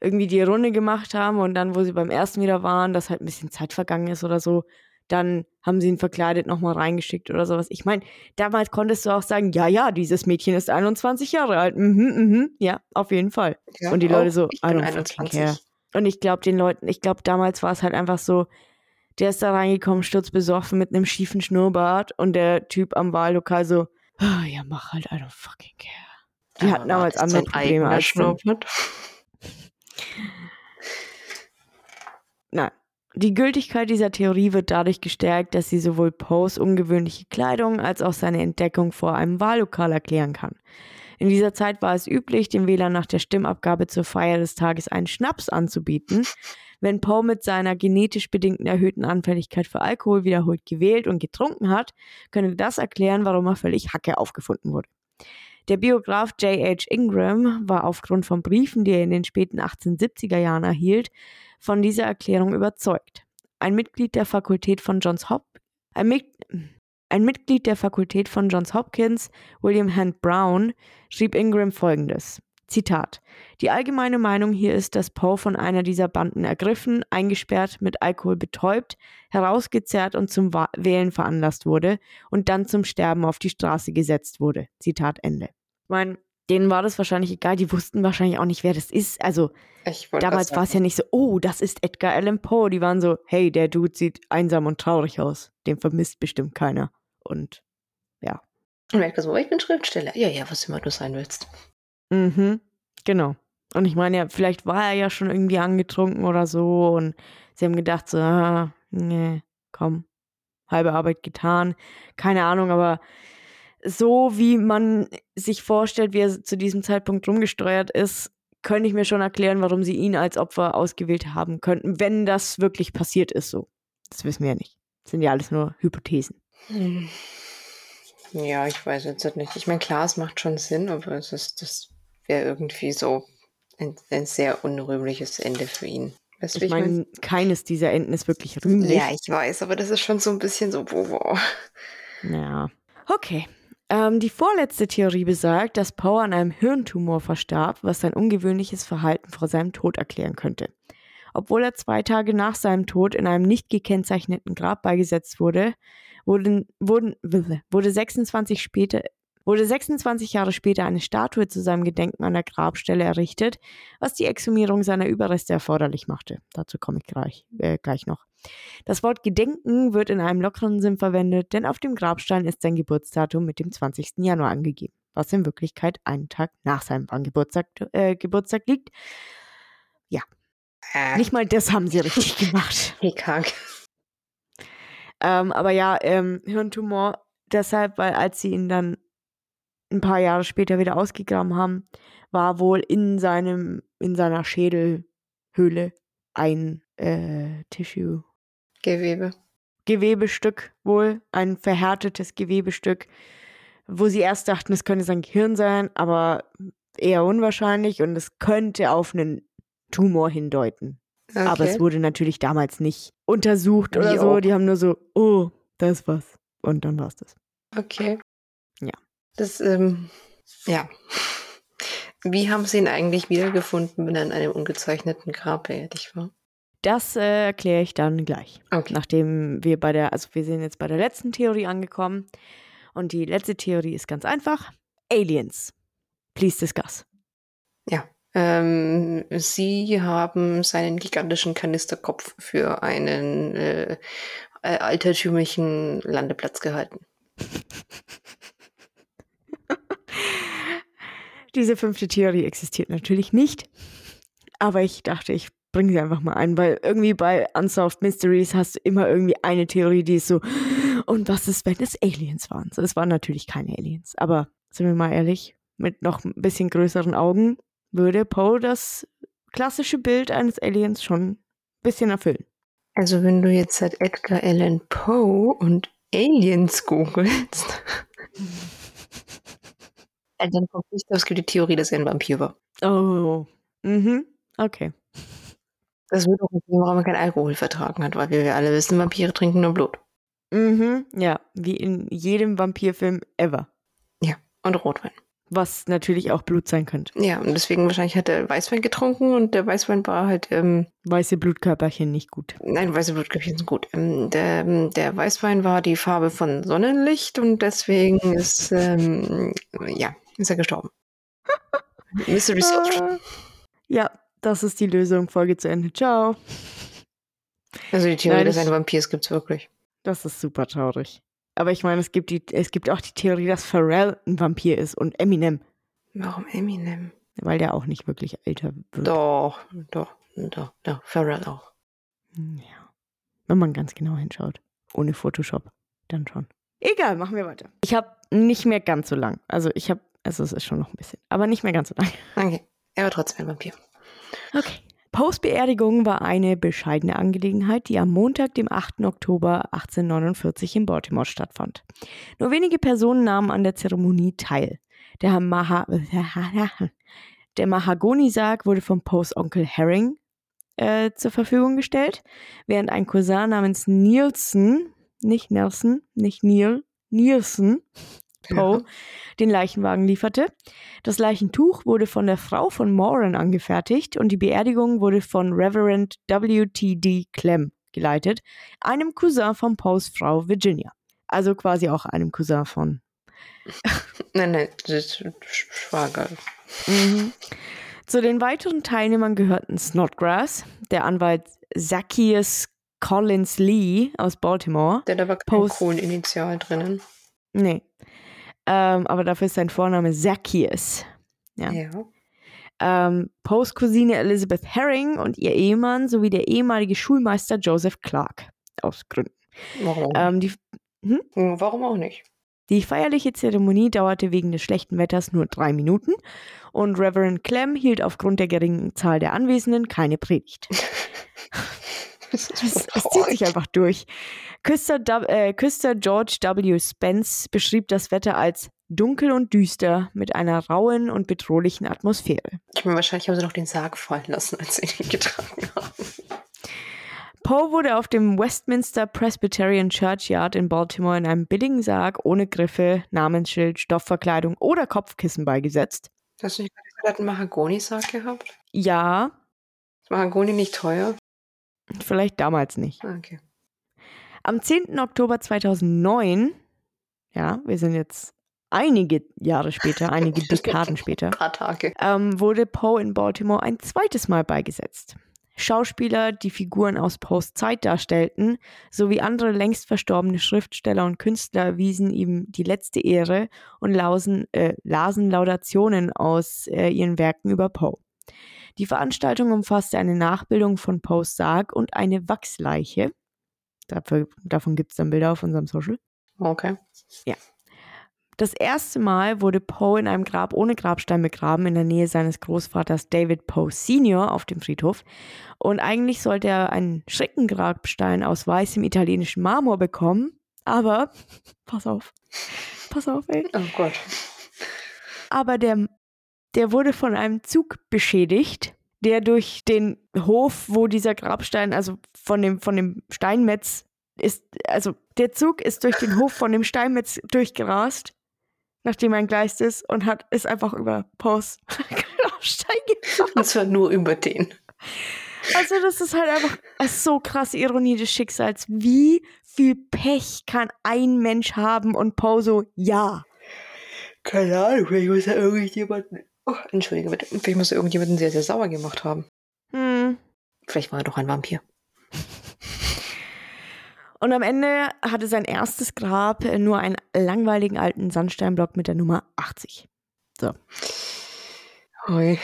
irgendwie die Runde gemacht haben und dann, wo sie beim ersten wieder waren, dass halt ein bisschen Zeit vergangen ist oder so, dann haben sie ihn verkleidet nochmal reingeschickt oder sowas. Ich meine, damals konntest du auch sagen, ja, ja, dieses Mädchen ist 21 Jahre alt. Mhm, mhm, ja, auf jeden Fall. Ja, und die Leute so, ich I bin don't fucking 21. care. Und ich glaube den Leuten, ich glaube damals war es halt einfach so, der ist da reingekommen, sturzbesoffen mit einem schiefen Schnurrbart und der Typ am Wahllokal so, ah, ja, mach halt, I don't fucking care. Die Aber hatten damals andere Probleme als. Schnurrbart? Nein. Die Gültigkeit dieser Theorie wird dadurch gestärkt, dass sie sowohl Poes ungewöhnliche Kleidung als auch seine Entdeckung vor einem Wahllokal erklären kann. In dieser Zeit war es üblich, den Wählern nach der Stimmabgabe zur Feier des Tages einen Schnaps anzubieten. Wenn Poe mit seiner genetisch bedingten erhöhten Anfälligkeit für Alkohol wiederholt gewählt und getrunken hat, könne das erklären, warum er völlig Hacke aufgefunden wurde. Der Biograf J.H. Ingram war aufgrund von Briefen, die er in den späten 1870er Jahren erhielt, von dieser Erklärung überzeugt. Ein Mitglied der Fakultät von Johns Hop ein, ein Mitglied der Fakultät von Johns Hopkins, William Hand Brown, schrieb Ingram folgendes. Zitat. Die allgemeine Meinung hier ist, dass Poe von einer dieser Banden ergriffen, eingesperrt, mit Alkohol betäubt, herausgezerrt und zum Wählen veranlasst wurde und dann zum Sterben auf die Straße gesetzt wurde. Zitat Ende. Ich meine, denen war das wahrscheinlich egal, die wussten wahrscheinlich auch nicht, wer das ist. Also damals war es ja nicht so, oh, das ist Edgar Allan Poe. Die waren so, hey, der Dude sieht einsam und traurig aus. Den vermisst bestimmt keiner. Und ja. Und Edgar so, ich bin Schriftsteller. Ja, ja, was immer du sein willst. Mhm, genau. Und ich meine, ja, vielleicht war er ja schon irgendwie angetrunken oder so und sie haben gedacht, so, ah, nee, komm, halbe Arbeit getan. Keine Ahnung, aber so wie man sich vorstellt, wie er zu diesem Zeitpunkt rumgesteuert ist, könnte ich mir schon erklären, warum sie ihn als Opfer ausgewählt haben könnten, wenn das wirklich passiert ist so. Das wissen wir ja nicht. Das sind ja alles nur Hypothesen. Hm. Ja, ich weiß jetzt nicht. Ich meine, klar, es macht schon Sinn, aber es ist, das wäre irgendwie so ein, ein sehr unrühmliches Ende für ihn. Weißt wie Ich meine, keines dieser Enden ist wirklich rühmlich. Ja, ich weiß, aber das ist schon so ein bisschen so, wow, wow. Ja. Okay. Ähm, die vorletzte Theorie besagt, dass Poe an einem Hirntumor verstarb, was sein ungewöhnliches Verhalten vor seinem Tod erklären könnte. Obwohl er zwei Tage nach seinem Tod in einem nicht gekennzeichneten Grab beigesetzt wurde, wurde, wurden, wurde 26 später, wurde 26 Jahre später eine Statue zu seinem Gedenken an der Grabstelle errichtet, was die Exhumierung seiner Überreste erforderlich machte. Dazu komme ich gleich, äh, gleich noch. Das Wort Gedenken wird in einem lockeren Sinn verwendet, denn auf dem Grabstein ist sein Geburtsdatum mit dem 20. Januar angegeben, was in Wirklichkeit einen Tag nach seinem Geburtstag, äh, Geburtstag liegt. Ja. Äh. Nicht mal das haben sie richtig gemacht. Wie krank. Ähm, aber ja, ähm, Hirntumor deshalb, weil als sie ihn dann ein paar Jahre später wieder ausgegraben haben, war wohl in seinem, in seiner Schädelhöhle ein äh, Tissue. Gewebe. Gewebestück wohl, ein verhärtetes Gewebestück, wo sie erst dachten, es könnte sein Gehirn sein, aber eher unwahrscheinlich und es könnte auf einen Tumor hindeuten. Okay. Aber es wurde natürlich damals nicht untersucht oder jo. so. Die haben nur so, oh, da ist was. Und dann war es das. Okay. Ja. Das, ähm, ja. Wie haben Sie ihn eigentlich wiedergefunden, wenn er in einem ungezeichneten Grab beerdigt war? Das äh, erkläre ich dann gleich. Okay. Nachdem wir bei der, also wir sind jetzt bei der letzten Theorie angekommen. Und die letzte Theorie ist ganz einfach. Aliens. Please discuss. Ja. Ähm, Sie haben seinen gigantischen Kanisterkopf für einen äh, äh, altertümlichen Landeplatz gehalten. Diese fünfte Theorie existiert natürlich nicht. Aber ich dachte, ich bringe sie einfach mal ein, weil irgendwie bei Unsolved Mysteries hast du immer irgendwie eine Theorie, die ist so, und was ist, wenn es Aliens waren? So, es waren natürlich keine Aliens. Aber sind wir mal ehrlich, mit noch ein bisschen größeren Augen würde Poe das klassische Bild eines Aliens schon ein bisschen erfüllen. Also wenn du jetzt seit Edgar Allan Poe und Aliens googelst, dann kommt nicht, es gibt die Theorie, dass er ein Vampir war. Oh, mhm, okay. Das würde auch erklären, warum er keinen Alkohol vertragen hat, weil wir alle wissen, Vampire trinken nur Blut. Mhm, ja, wie in jedem Vampirfilm ever. Ja, und Rotwein. Was natürlich auch Blut sein könnte. Ja, und deswegen wahrscheinlich hat er Weißwein getrunken und der Weißwein war halt. Ähm, weiße Blutkörperchen nicht gut. Nein, weiße Blutkörperchen sind gut. Ähm, der, ähm, der, Weißwein war die Farbe von Sonnenlicht und deswegen ist, ähm, ja, ist er gestorben. Mystery solved. Ja, das ist die Lösung. Folge zu Ende. Ciao. Also die Theorie, Nein, dass ein Vampir ist, gibt's wirklich. Das ist super traurig. Aber ich meine, es gibt, die, es gibt auch die Theorie, dass Pharrell ein Vampir ist und Eminem. Warum Eminem? Weil der auch nicht wirklich älter wird. Doch, doch, doch, doch. Pharrell auch. Ja. Wenn man ganz genau hinschaut. Ohne Photoshop. Dann schon. Egal, machen wir weiter. Ich habe nicht mehr ganz so lang. Also ich habe, also es ist schon noch ein bisschen, aber nicht mehr ganz so lang. Okay. Er war trotzdem ein Vampir. Okay. Poes Beerdigung war eine bescheidene Angelegenheit, die am Montag, dem 8. Oktober 1849 in Baltimore stattfand. Nur wenige Personen nahmen an der Zeremonie teil. Der, Maha der Mahagoni-Sarg wurde von Poes Onkel Herring äh, zur Verfügung gestellt, während ein Cousin namens Nielsen, nicht Nelson, nicht Neil, Nielsen, Poe, ja. den Leichenwagen lieferte. Das Leichentuch wurde von der Frau von Moran angefertigt und die Beerdigung wurde von Reverend W.T.D. Clem geleitet, einem Cousin von Poes Frau Virginia. Also quasi auch einem Cousin von. nein, nein, das ist Schwager. Mhm. Zu den weiteren Teilnehmern gehörten Snodgrass, der Anwalt Zacchaeus Collins Lee aus Baltimore. Der da war kein Kohleninitial drinnen. Nee. Ähm, aber dafür ist sein Vorname Zacchaeus. Ja. ja. Ähm, Poes Cousine Elizabeth Herring und ihr Ehemann sowie der ehemalige Schulmeister Joseph Clark. Aus Gründen. Warum? Ähm, die, hm? hm? Warum auch nicht? Die feierliche Zeremonie dauerte wegen des schlechten Wetters nur drei Minuten und Reverend Clem hielt aufgrund der geringen Zahl der Anwesenden keine Predigt. Es, es, zieht sich einfach durch. Küster, äh, Küster George W. Spence beschrieb das Wetter als dunkel und düster mit einer rauen und bedrohlichen Atmosphäre. Ich meine, wahrscheinlich haben sie noch den Sarg fallen lassen, als sie ihn getragen haben. Poe wurde auf dem Westminster Presbyterian Churchyard in Baltimore in einem billigen Sarg ohne Griffe, Namensschild, Stoffverkleidung oder Kopfkissen beigesetzt. Hast du nicht gerade einen Mahagoni-Sarg gehabt? Ja. Ist Mahagoni nicht teuer? Vielleicht damals nicht. Ah, okay. Am 10. Oktober 2009, ja, wir sind jetzt einige Jahre später, einige Dekaden später, Ein paar Tage. ähm, wurde Poe in Baltimore ein zweites Mal beigesetzt. Schauspieler, die Figuren aus Poes Zeit darstellten, sowie andere längst verstorbene Schriftsteller und Künstler wiesen ihm die letzte Ehre und lausen, äh, lasen Laudationen aus äh, ihren Werken über Poe. Die Veranstaltung umfasste eine Nachbildung von Poes Sarg und eine Wachsleiche. Dafür, davon gibt es dann Bilder auf unserem Social. Okay. Das erste Mal wurde Poe in einem Grab ohne Grabstein begraben, in der Nähe seines Großvaters David Poe Sr. auf dem Friedhof. Und eigentlich sollte er einen Schrickengrabstein aus weißem italienischen Marmor bekommen. Aber, pass auf, pass auf, ey. Oh Gott. Aber der, der wurde von einem Zug beschädigt, der durch den Hof, wo dieser Grabstein, also von dem, von dem Steinmetz ist, also der Zug ist durch den Hof von dem Steinmetz durchgerast, nachdem er entgleist ist und hat, ist einfach über Poes Grabstein gefahren. Und zwar nur über den. Also das ist halt einfach so krasse Ironie des Schicksals. Wie viel Pech kann ein Mensch haben und Poe so, ja. Keine Ahnung, vielleicht muss er irgendjemanden. Oh, entschuldige bitte. Vielleicht muss er irgendjemanden sehr, sehr sauer gemacht haben. Hm. Vielleicht war er doch ein Vampir. Und am Ende hatte sein erstes Grab nur einen langweiligen alten Sandsteinblock mit der Nummer 80. Hui.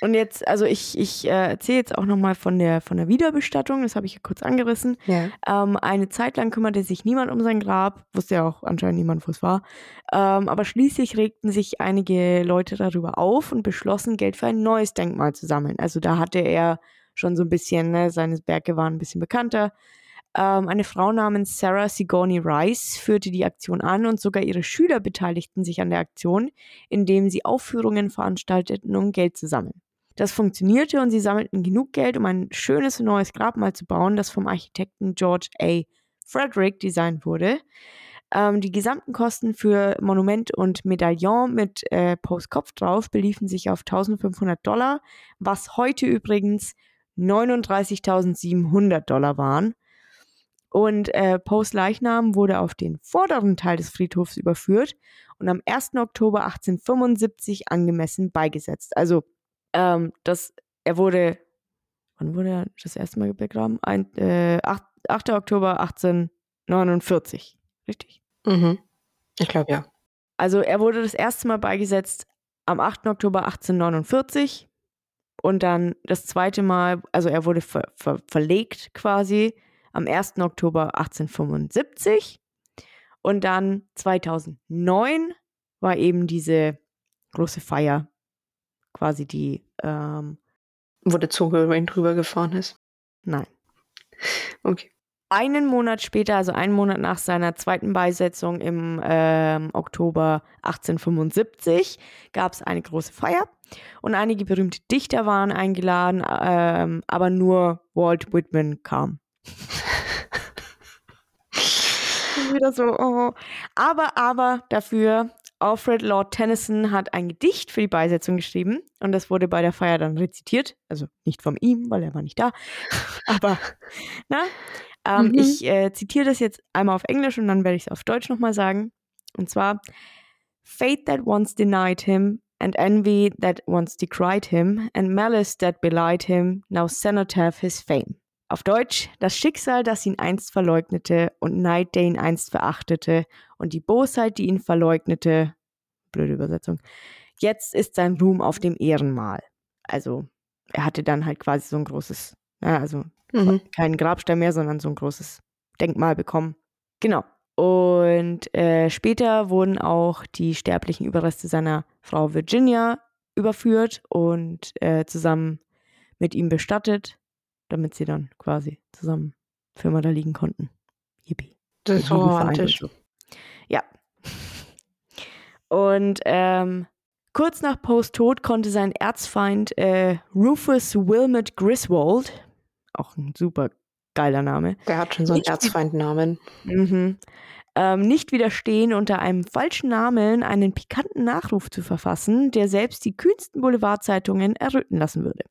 Und jetzt, also ich, ich äh, erzähle jetzt auch nochmal von der, von der Wiederbestattung, das habe ich ja kurz angerissen. Ja. Ähm, eine Zeit lang kümmerte sich niemand um sein Grab, wusste ja auch anscheinend niemand, wo es war. Ähm, aber schließlich regten sich einige Leute darüber auf und beschlossen, Geld für ein neues Denkmal zu sammeln. Also da hatte er schon so ein bisschen, ne, seine Werke waren ein bisschen bekannter. Ähm, eine Frau namens Sarah Sigourney Rice führte die Aktion an und sogar ihre Schüler beteiligten sich an der Aktion, indem sie Aufführungen veranstalteten, um Geld zu sammeln. Das funktionierte und sie sammelten genug Geld, um ein schönes neues Grabmal zu bauen, das vom Architekten George A. Frederick designt wurde. Ähm, die gesamten Kosten für Monument und Medaillon mit äh, Poes Kopf drauf beliefen sich auf 1500 Dollar, was heute übrigens 39.700 Dollar waren. Und äh, Poes Leichnam wurde auf den vorderen Teil des Friedhofs überführt und am 1. Oktober 1875 angemessen beigesetzt. Also, ähm, das, er wurde, wann wurde er das erste Mal begraben? Ein, äh, 8, 8. Oktober 1849. Richtig? Mhm. Ich glaube ja. Also, er wurde das erste Mal beigesetzt am 8. Oktober 1849 und dann das zweite Mal, also er wurde ver, ver, verlegt quasi am 1. Oktober 1875 und dann 2009 war eben diese große Feier, quasi die, ähm, Wo der ihn drüber gefahren ist. nein. Okay. Einen Monat später, also einen Monat nach seiner zweiten Beisetzung im ähm, Oktober 1875, gab es eine große Feier und einige berühmte Dichter waren eingeladen, ähm, aber nur Walt Whitman kam. Wieder so, oh. Aber, aber dafür, Alfred Lord Tennyson hat ein Gedicht für die Beisetzung geschrieben und das wurde bei der Feier dann rezitiert. Also nicht von ihm, weil er war nicht da. aber, na, ähm, Mhm. ich äh, zitiere das jetzt einmal auf Englisch und dann werde ich es auf Deutsch nochmal sagen. Und zwar, Fate that once denied him, and envy that once decried him, and malice that belied him, now cenotaph his fame. Auf Deutsch, das Schicksal, das ihn einst verleugnete, und Neid, der ihn einst verachtete, und die Bosheit, die ihn verleugnete, blöde Übersetzung, jetzt ist sein Ruhm auf dem Ehrenmal. Also, er hatte dann halt quasi so ein großes, ja, also Mhm. keinen Grabstein mehr, sondern so ein großes Denkmal bekommen. Genau. Und äh, später wurden auch die sterblichen Überreste seiner Frau Virginia überführt und äh, zusammen mit ihm bestattet, damit sie dann quasi zusammen für immer da liegen konnten. Yippie. Das ist romantisch. so. Ja. Und ähm, kurz nach Poes Tod konnte sein Erzfeind äh, Rufus Wilmot Griswold, auch ein super geiler Name, Der hat schon so einen Erzfeindnamen. mhm, ähm, nicht widerstehen, unter einem falschen Namen einen pikanten Nachruf zu verfassen, der selbst die kühnsten Boulevardzeitungen erröten lassen würde.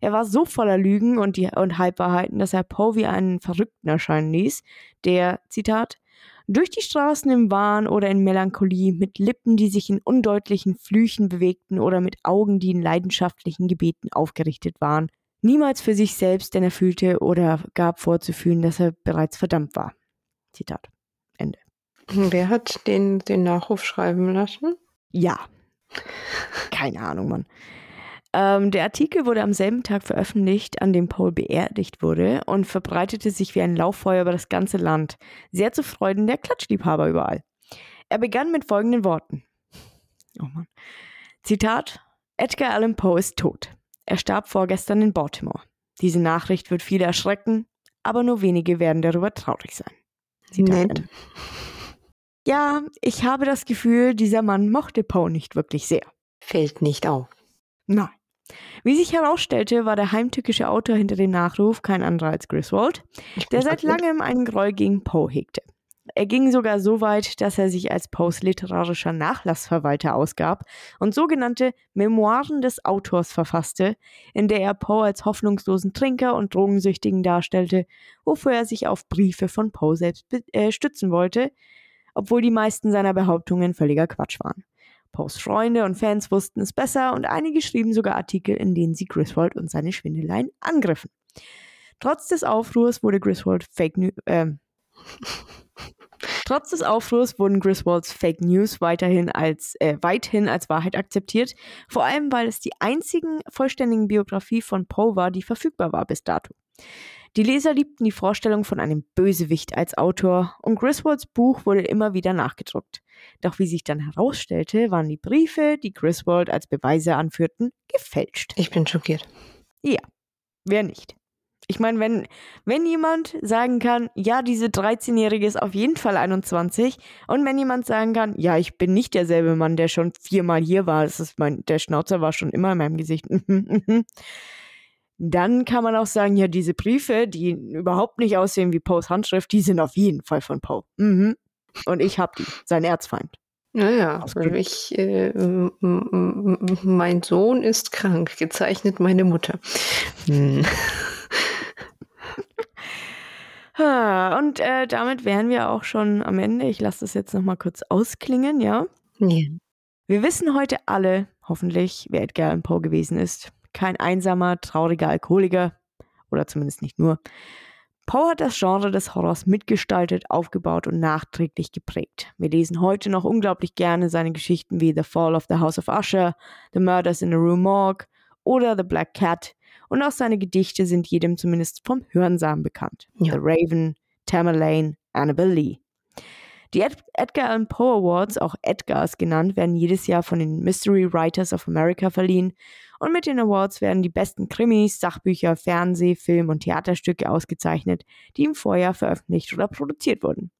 Er war so voller Lügen und, die, und Halbwahrheiten, dass er Poe wie einen Verrückten erscheinen ließ, der, Zitat, durch die Straßen im Wahn oder in Melancholie, mit Lippen, die sich in undeutlichen Flüchen bewegten oder mit Augen, die in leidenschaftlichen Gebeten aufgerichtet waren, niemals für sich selbst, denn er fühlte oder gab vorzufühlen, dass er bereits verdammt war. Zitat. Wer hat den, den Nachruf schreiben lassen? Ja. Keine Ahnung, Mann. Ähm, der Artikel wurde am selben Tag veröffentlicht, an dem Paul beerdigt wurde und verbreitete sich wie ein Lauffeuer über das ganze Land, sehr zu Freuden der Klatschliebhaber überall. Er begann mit folgenden Worten. Oh Mann. Zitat: Edgar Allan Poe ist tot. Er starb vorgestern in Baltimore. Diese Nachricht wird viele erschrecken, aber nur wenige werden darüber traurig sein. Zitat Nett. Ja, ich habe das Gefühl, dieser Mann mochte Poe nicht wirklich sehr. Fällt nicht auf. Nein. Wie sich herausstellte, war der heimtückische Autor hinter dem Nachruf kein anderer als Griswold, der seit langem einen Groll gegen Poe hegte. Er ging sogar so weit, dass er sich als Poes literarischer Nachlassverwalter ausgab und sogenannte Memoiren des Autors verfasste, in der er Poe als hoffnungslosen Trinker und Drogensüchtigen darstellte, wofür er sich auf Briefe von Poe selbst äh, stützen wollte, obwohl die meisten seiner Behauptungen völliger Quatsch waren. Poes Freunde und Fans wussten es besser und einige schrieben sogar Artikel, in denen sie Griswold und seine Schwindeleien angriffen. Trotz des Aufruhrs wurde Griswold Fake News, äh, Trotz des Aufruhrs wurden Griswolds Fake News weiterhin als, äh, weithin als Wahrheit akzeptiert, vor allem weil es die einzigen vollständigen Biografie von Poe war, die verfügbar war bis dato. Die Leser liebten die Vorstellung von einem Bösewicht als Autor und Griswolds Buch wurde immer wieder nachgedruckt. Doch wie sich dann herausstellte, waren die Briefe, die Griswold als Beweise anführten, gefälscht. Ich bin schockiert. Ja, wer nicht? Ich meine, wenn, wenn jemand sagen kann, ja, diese 13-Jährige ist auf jeden Fall 21, und wenn jemand sagen kann, ja, ich bin nicht derselbe Mann, der schon viermal hier war, das ist mein, der Schnauzer war schon immer in meinem Gesicht, dann kann man auch sagen, ja, diese Briefe, die überhaupt nicht aussehen wie Poes Handschrift, die sind auf jeden Fall von Poe. Mhm. Und ich hab die, sein Erzfeind. Naja, ich, äh, mein Sohn ist krank, gezeichnet meine Mutter. Hm. Und äh, damit wären wir auch schon am Ende. Ich lasse das jetzt nochmal kurz ausklingen, ja? Ja. Wir wissen heute alle, hoffentlich, wer Edgar Allan Poe gewesen ist. Kein einsamer, trauriger Alkoholiker. Oder zumindest nicht nur. Poe hat das Genre des Horrors mitgestaltet, aufgebaut und nachträglich geprägt. Wir lesen heute noch unglaublich gerne seine Geschichten wie The Fall of the House of Usher, The Murders in the Rue Morgue oder The Black Cat, und auch seine Gedichte sind jedem zumindest vom Hörensamen bekannt. Ja. The Raven, Tamerlane, Annabel Lee. Die Ed Edgar Allan Poe Awards, auch Edgars genannt, werden jedes Jahr von den Mystery Writers of America verliehen und mit den Awards werden die besten Krimis, Sachbücher, Fernseh-, Film- und Theaterstücke ausgezeichnet, die im Vorjahr veröffentlicht oder produziert wurden.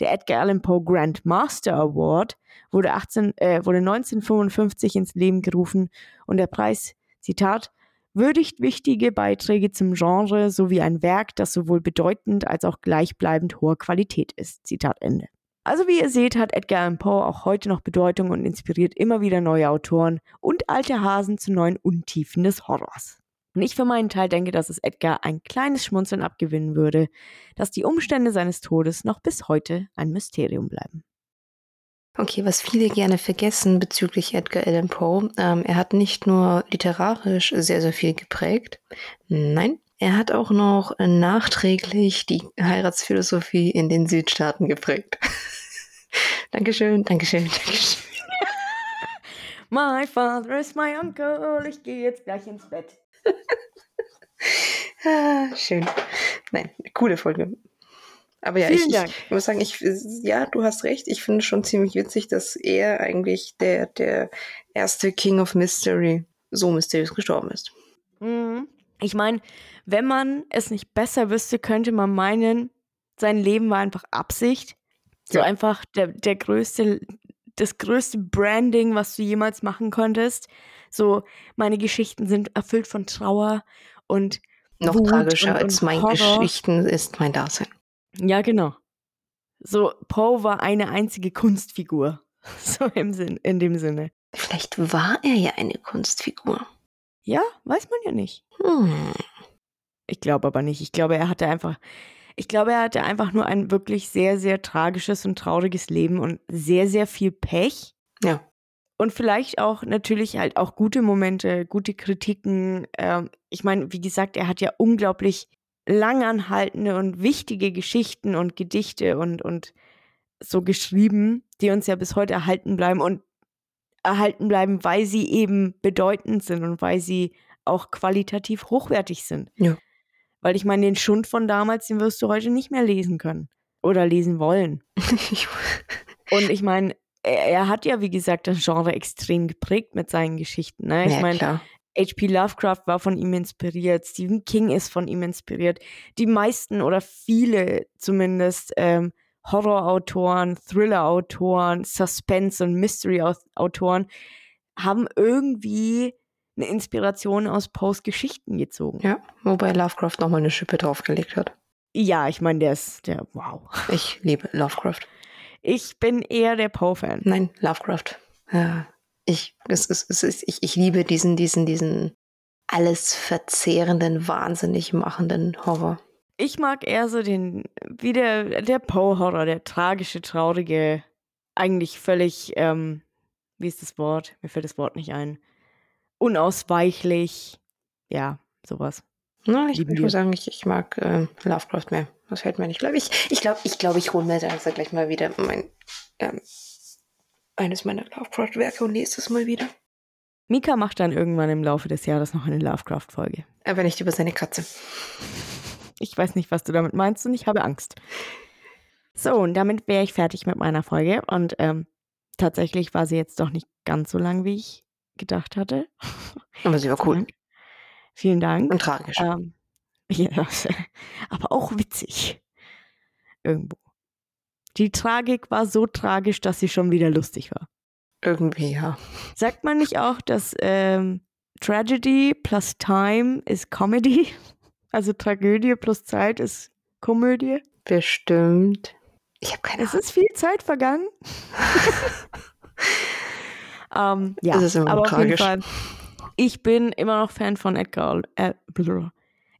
Der Edgar Allan Poe Grand Master Award wurde, 18, äh, wurde 1955 ins Leben gerufen und der Preis, Zitat, würdigt wichtige Beiträge zum Genre sowie ein Werk, das sowohl bedeutend als auch gleichbleibend hoher Qualität ist. Zitat Ende. Also wie ihr seht, hat Edgar Allan Poe auch heute noch Bedeutung und inspiriert immer wieder neue Autoren und alte Hasen zu neuen Untiefen des Horrors. Und ich für meinen Teil denke, dass es Edgar ein kleines Schmunzeln abgewinnen würde, dass die Umstände seines Todes noch bis heute ein Mysterium bleiben. Okay, was viele gerne vergessen bezüglich Edgar Allan Poe, ähm, er hat nicht nur literarisch sehr, sehr viel geprägt, nein, er hat auch noch nachträglich die Heiratsphilosophie in den Südstaaten geprägt. Dankeschön, Dankeschön, Dankeschön. My father is my uncle, ich gehe jetzt gleich ins Bett. ah, schön. Nein, coole Folge. Aber ja, ich, ich, muss sagen, ich, ja, du hast recht. Ich finde es schon ziemlich witzig, dass er eigentlich der, der erste King of Mystery so mysteriös gestorben ist. Mhm. Ich meine, wenn man es nicht besser wüsste, könnte man meinen, sein Leben war einfach Absicht. So ja. einfach der, der größte, das größte Branding, was du jemals machen konntest. So, meine Geschichten sind erfüllt von Trauer und noch Wut tragischer und, und als meine Geschichten ist mein Dasein. Ja, genau. So, Poe war eine einzige Kunstfigur. So im Sinn, in dem Sinne. Vielleicht war er ja eine Kunstfigur. Ja, weiß man ja nicht. Hm. Ich glaube aber nicht. Ich glaube, er hatte einfach, ich glaube, er hatte einfach nur ein wirklich sehr, sehr tragisches und trauriges Leben und sehr, sehr viel Pech. Ja. Und vielleicht auch natürlich halt auch gute Momente, gute Kritiken. Ähm, ich meine, wie gesagt, er hat ja unglaublich langanhaltende und wichtige Geschichten und Gedichte und, und so geschrieben, die uns ja bis heute erhalten bleiben und erhalten bleiben, weil sie eben bedeutend sind und weil sie auch qualitativ hochwertig sind. Ja. Weil ich meine, den Schund von damals, den wirst du heute nicht mehr lesen können oder lesen wollen. und ich meine, er, er, hat ja, wie gesagt, das Genre extrem geprägt mit seinen Geschichten. Ne? Ich ja, meine, H.P. Lovecraft war von ihm inspiriert, Stephen King ist von ihm inspiriert. Die meisten oder viele zumindest ähm, Horrorautoren, Thriller-Autoren, Suspense- und Mystery-Autoren haben irgendwie eine Inspiration aus Poes Geschichten gezogen. Ja, wobei Lovecraft nochmal eine Schippe draufgelegt hat. Ja, ich meine, der ist der, wow. Ich liebe Lovecraft. Ich bin eher der Poe-Fan. Nein, Lovecraft. Ja, ich, es, es, es, ich, ich liebe diesen, diesen, diesen alles verzehrenden, wahnsinnig machenden Horror. Ich mag eher so den, wie der, der Poe-Horror, der tragische, traurige, eigentlich völlig, ähm, wie ist das Wort? Mir fällt das Wort nicht ein. Unausweichlich. Ja, sowas. Na, ich, ich muss sagen, ich, ich mag äh, Lovecraft mehr. Das fällt mir nicht. Glaub ich ich glaube, ich, glaub, ich hole mir da also gleich mal wieder mein ähm, eines meiner Lovecraft-Werke und lese es mal wieder. Mika macht dann irgendwann im Laufe des Jahres noch eine Lovecraft-Folge. Aber nicht über seine Katze. Ich weiß nicht, was du damit meinst und ich habe Angst. So, und damit wäre ich fertig mit meiner Folge. Und ähm, tatsächlich war sie jetzt doch nicht ganz so lang, wie ich gedacht hatte. Aber sie war cool. Vielen Dank. Und tragisch. Ähm, ja, aber auch witzig. Irgendwo. Die Tragik war so tragisch, dass sie schon wieder lustig war. Irgendwie, ja. Sagt man nicht auch, dass ähm, Tragedy plus Time ist Comedy? Also Tragödie plus Zeit ist Komödie? Bestimmt. Ich habe keine Ahnung. Es ist viel Zeit vergangen. ähm, ja, das ist immer aber tragisch. auf jeden Fall. Ich bin immer noch Fan von Edgar. Äh,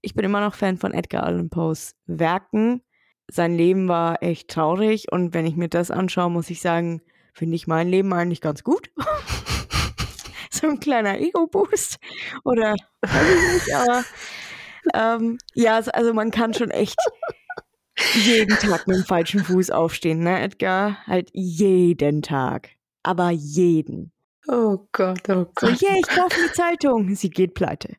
ich bin immer noch Fan von Edgar Allan Poes Werken sein Leben war echt traurig und wenn ich mir das anschaue, muss ich sagen, finde ich mein Leben eigentlich ganz gut. so ein kleiner Ego-Boost oder nicht, aber ähm, ja, also man kann schon echt jeden Tag mit dem falschen Fuß aufstehen, ne, Edgar? Halt jeden Tag. Aber jeden. Oh Gott, oh Gott. So, yeah, ich kaufe eine Zeitung. Sie geht pleite.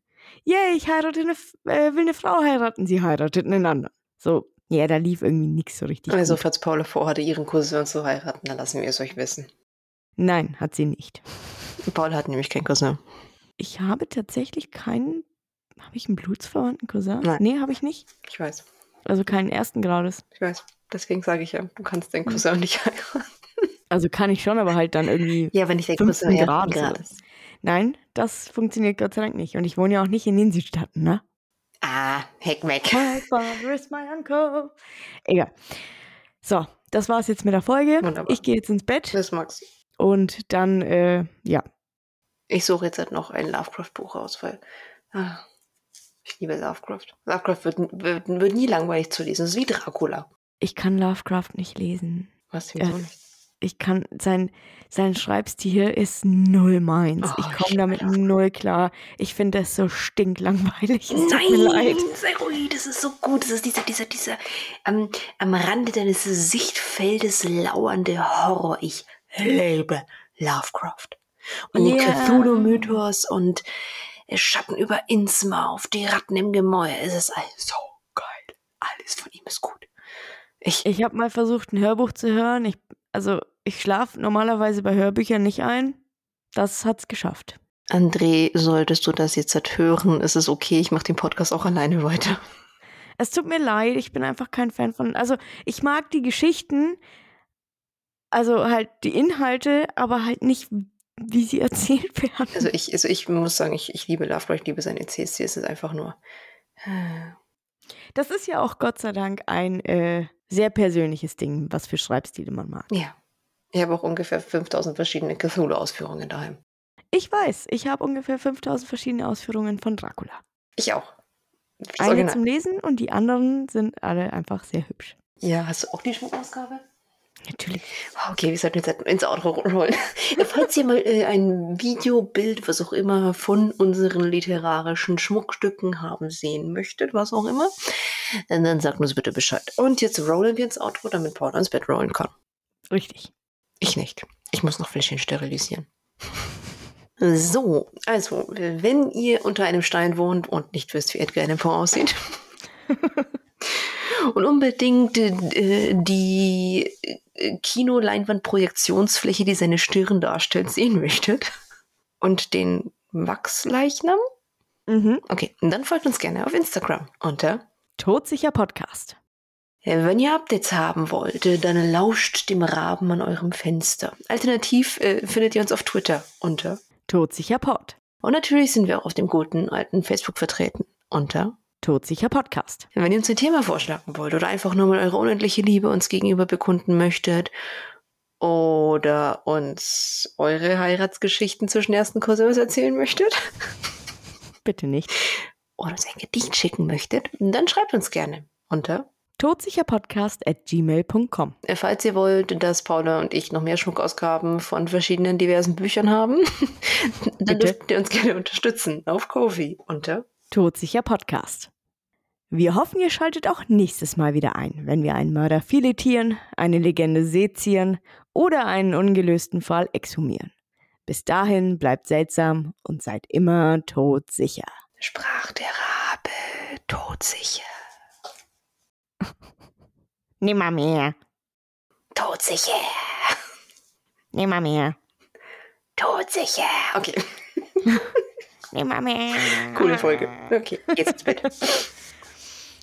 Yeah, ich heirate eine, äh, will eine Frau heiraten. Sie heiratet einen anderen. So, ja, da lief irgendwie nichts so richtig. Also, gut. falls Paula vorhatte, ihren Cousin zu heiraten, dann lassen wir es euch wissen. Nein, hat sie nicht. Paul hat nämlich keinen Cousin. Ich habe tatsächlich keinen. Habe ich einen blutsverwandten Cousin? Nein. Nee, habe ich nicht. Ich weiß. Also keinen ersten Grades. Ich weiß. Deswegen sage ich ja, du kannst deinen Cousin hm. nicht heiraten. Also kann ich schon, aber halt dann irgendwie. Ja, wenn ich dein Cousin Grades. Grades. Nein, das funktioniert Gott sei Dank nicht. Und ich wohne ja auch nicht in den Südstaaten, ne? Ah, heck weg. My father is my uncle. Egal. So, das war's jetzt mit der Folge. Wunderbar. Ich gehe jetzt ins Bett. Das magst Und dann, äh, ja. Ich suche jetzt halt noch ein Lovecraft-Buch aus, weil ah, ich liebe Lovecraft. Lovecraft wird, wird, wird, nie langweilig zu lesen. Das ist wie Dracula. Ich kann Lovecraft nicht lesen. Was, wieso nicht? Ich kann, sein, sein Schreibstil ist null meins. Oh, ich komme damit null klar. Ich finde das so stinklangweilig. Es tut Nein, mir leid. sei ruhig, das ist so gut. Das ist dieser, dieser, dieser am, am Rande deines Sichtfeldes lauernde Horror. Ich liebe Lovecraft. Und die Cthulhu-Mythos und Schatten über Innsmouth, die Ratten im Gemäuer. Es ist alles so geil. Alles von ihm ist gut. Ich, ich habe mal versucht, ein Hörbuch zu hören. Ich also ich schlafe normalerweise bei Hörbüchern nicht ein. Das hat's geschafft. André, solltest du das jetzt halt hören, ist es okay, ich mache den Podcast auch alleine weiter. Es tut mir leid, ich bin einfach kein Fan von. Also ich mag die Geschichten, also halt die Inhalte, aber halt nicht, wie sie erzählt werden. Also ich, also ich muss sagen, ich, ich liebe Lovecraft, ich liebe seine CSC, es ist einfach nur. Das ist ja auch Gott sei Dank ein äh, sehr persönliches Ding, was für Schreibstile man mag. Ja. Ich habe auch ungefähr 5000 verschiedene Cthulhu-Ausführungen daheim. Ich weiß, ich habe ungefähr 5000 verschiedene Ausführungen von Dracula. Ich auch. Das Eine Original. zum Lesen und die anderen sind alle einfach sehr hübsch. Ja, hast du auch die Schmuckausgabe? Natürlich. Okay, wir sollten jetzt ins Outro rollen. Falls ihr mal äh, ein Video, Bild, was auch immer von unseren literarischen Schmuckstücken haben sehen möchtet, was auch immer, dann, dann sagt uns bitte Bescheid. Und jetzt rollen wir ins Outro, damit Paul ins Bett rollen kann. Richtig. Ich nicht. Ich muss noch Fläschchen sterilisieren. So, also, wenn ihr unter einem Stein wohnt und nicht wisst, wie Edgar Allan Poe aussieht und unbedingt äh, die äh, Kinoleinwandprojektionsfläche, die seine Stirn darstellt, sehen möchtet und den Wachsleichnam, Mhm. okay, dann folgt uns gerne auf Instagram unter Todsicher Podcast. Wenn ihr Updates haben wollt, äh, dann lauscht dem Raben an eurem Fenster. Alternativ äh, findet ihr uns auf Twitter unter. Todsicher Pod. Und natürlich sind wir auch auf dem guten alten Facebook vertreten unter. Todsicher Podcast. Wenn ihr uns ein Thema vorschlagen wollt oder einfach nur mal eure unendliche Liebe uns gegenüber bekunden möchtet oder uns eure Heiratsgeschichten zwischen ersten Cousins erzählen möchtet Bitte nicht. oder uns ein Gedicht schicken möchtet, dann schreibt uns gerne unter. Todsicherpodcast at gmail.com. Äh, Falls ihr wollt, dass Paula und ich noch mehr Schmuckausgaben von verschiedenen diversen Büchern haben, dann Bitte. dürft ihr uns gerne unterstützen auf Kofi unter. Todsicher Podcast. Wir hoffen, ihr schaltet auch nächstes Mal wieder ein, wenn wir einen Mörder filetieren, eine Legende sezieren oder einen ungelösten Fall exhumieren. Bis dahin bleibt seltsam und seid immer todsicher. Sprach der Rabe, todsicher. Nimmermehr. Todsicher. Nimmermehr. Todsicher. Okay, Nimmermehr. coole Folge. Okay, jetzt ins Bett.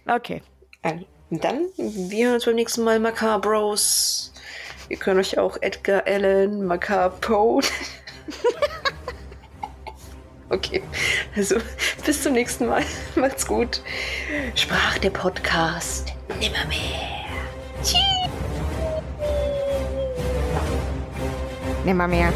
Okay. Also, dann, wir hören uns beim nächsten Mal Macabros. Wir können euch auch Edgar Allan, Macapo. okay, also bis zum nächsten Mal. Macht's gut. Sprach der Podcast nimmermehr. Nimmermehr.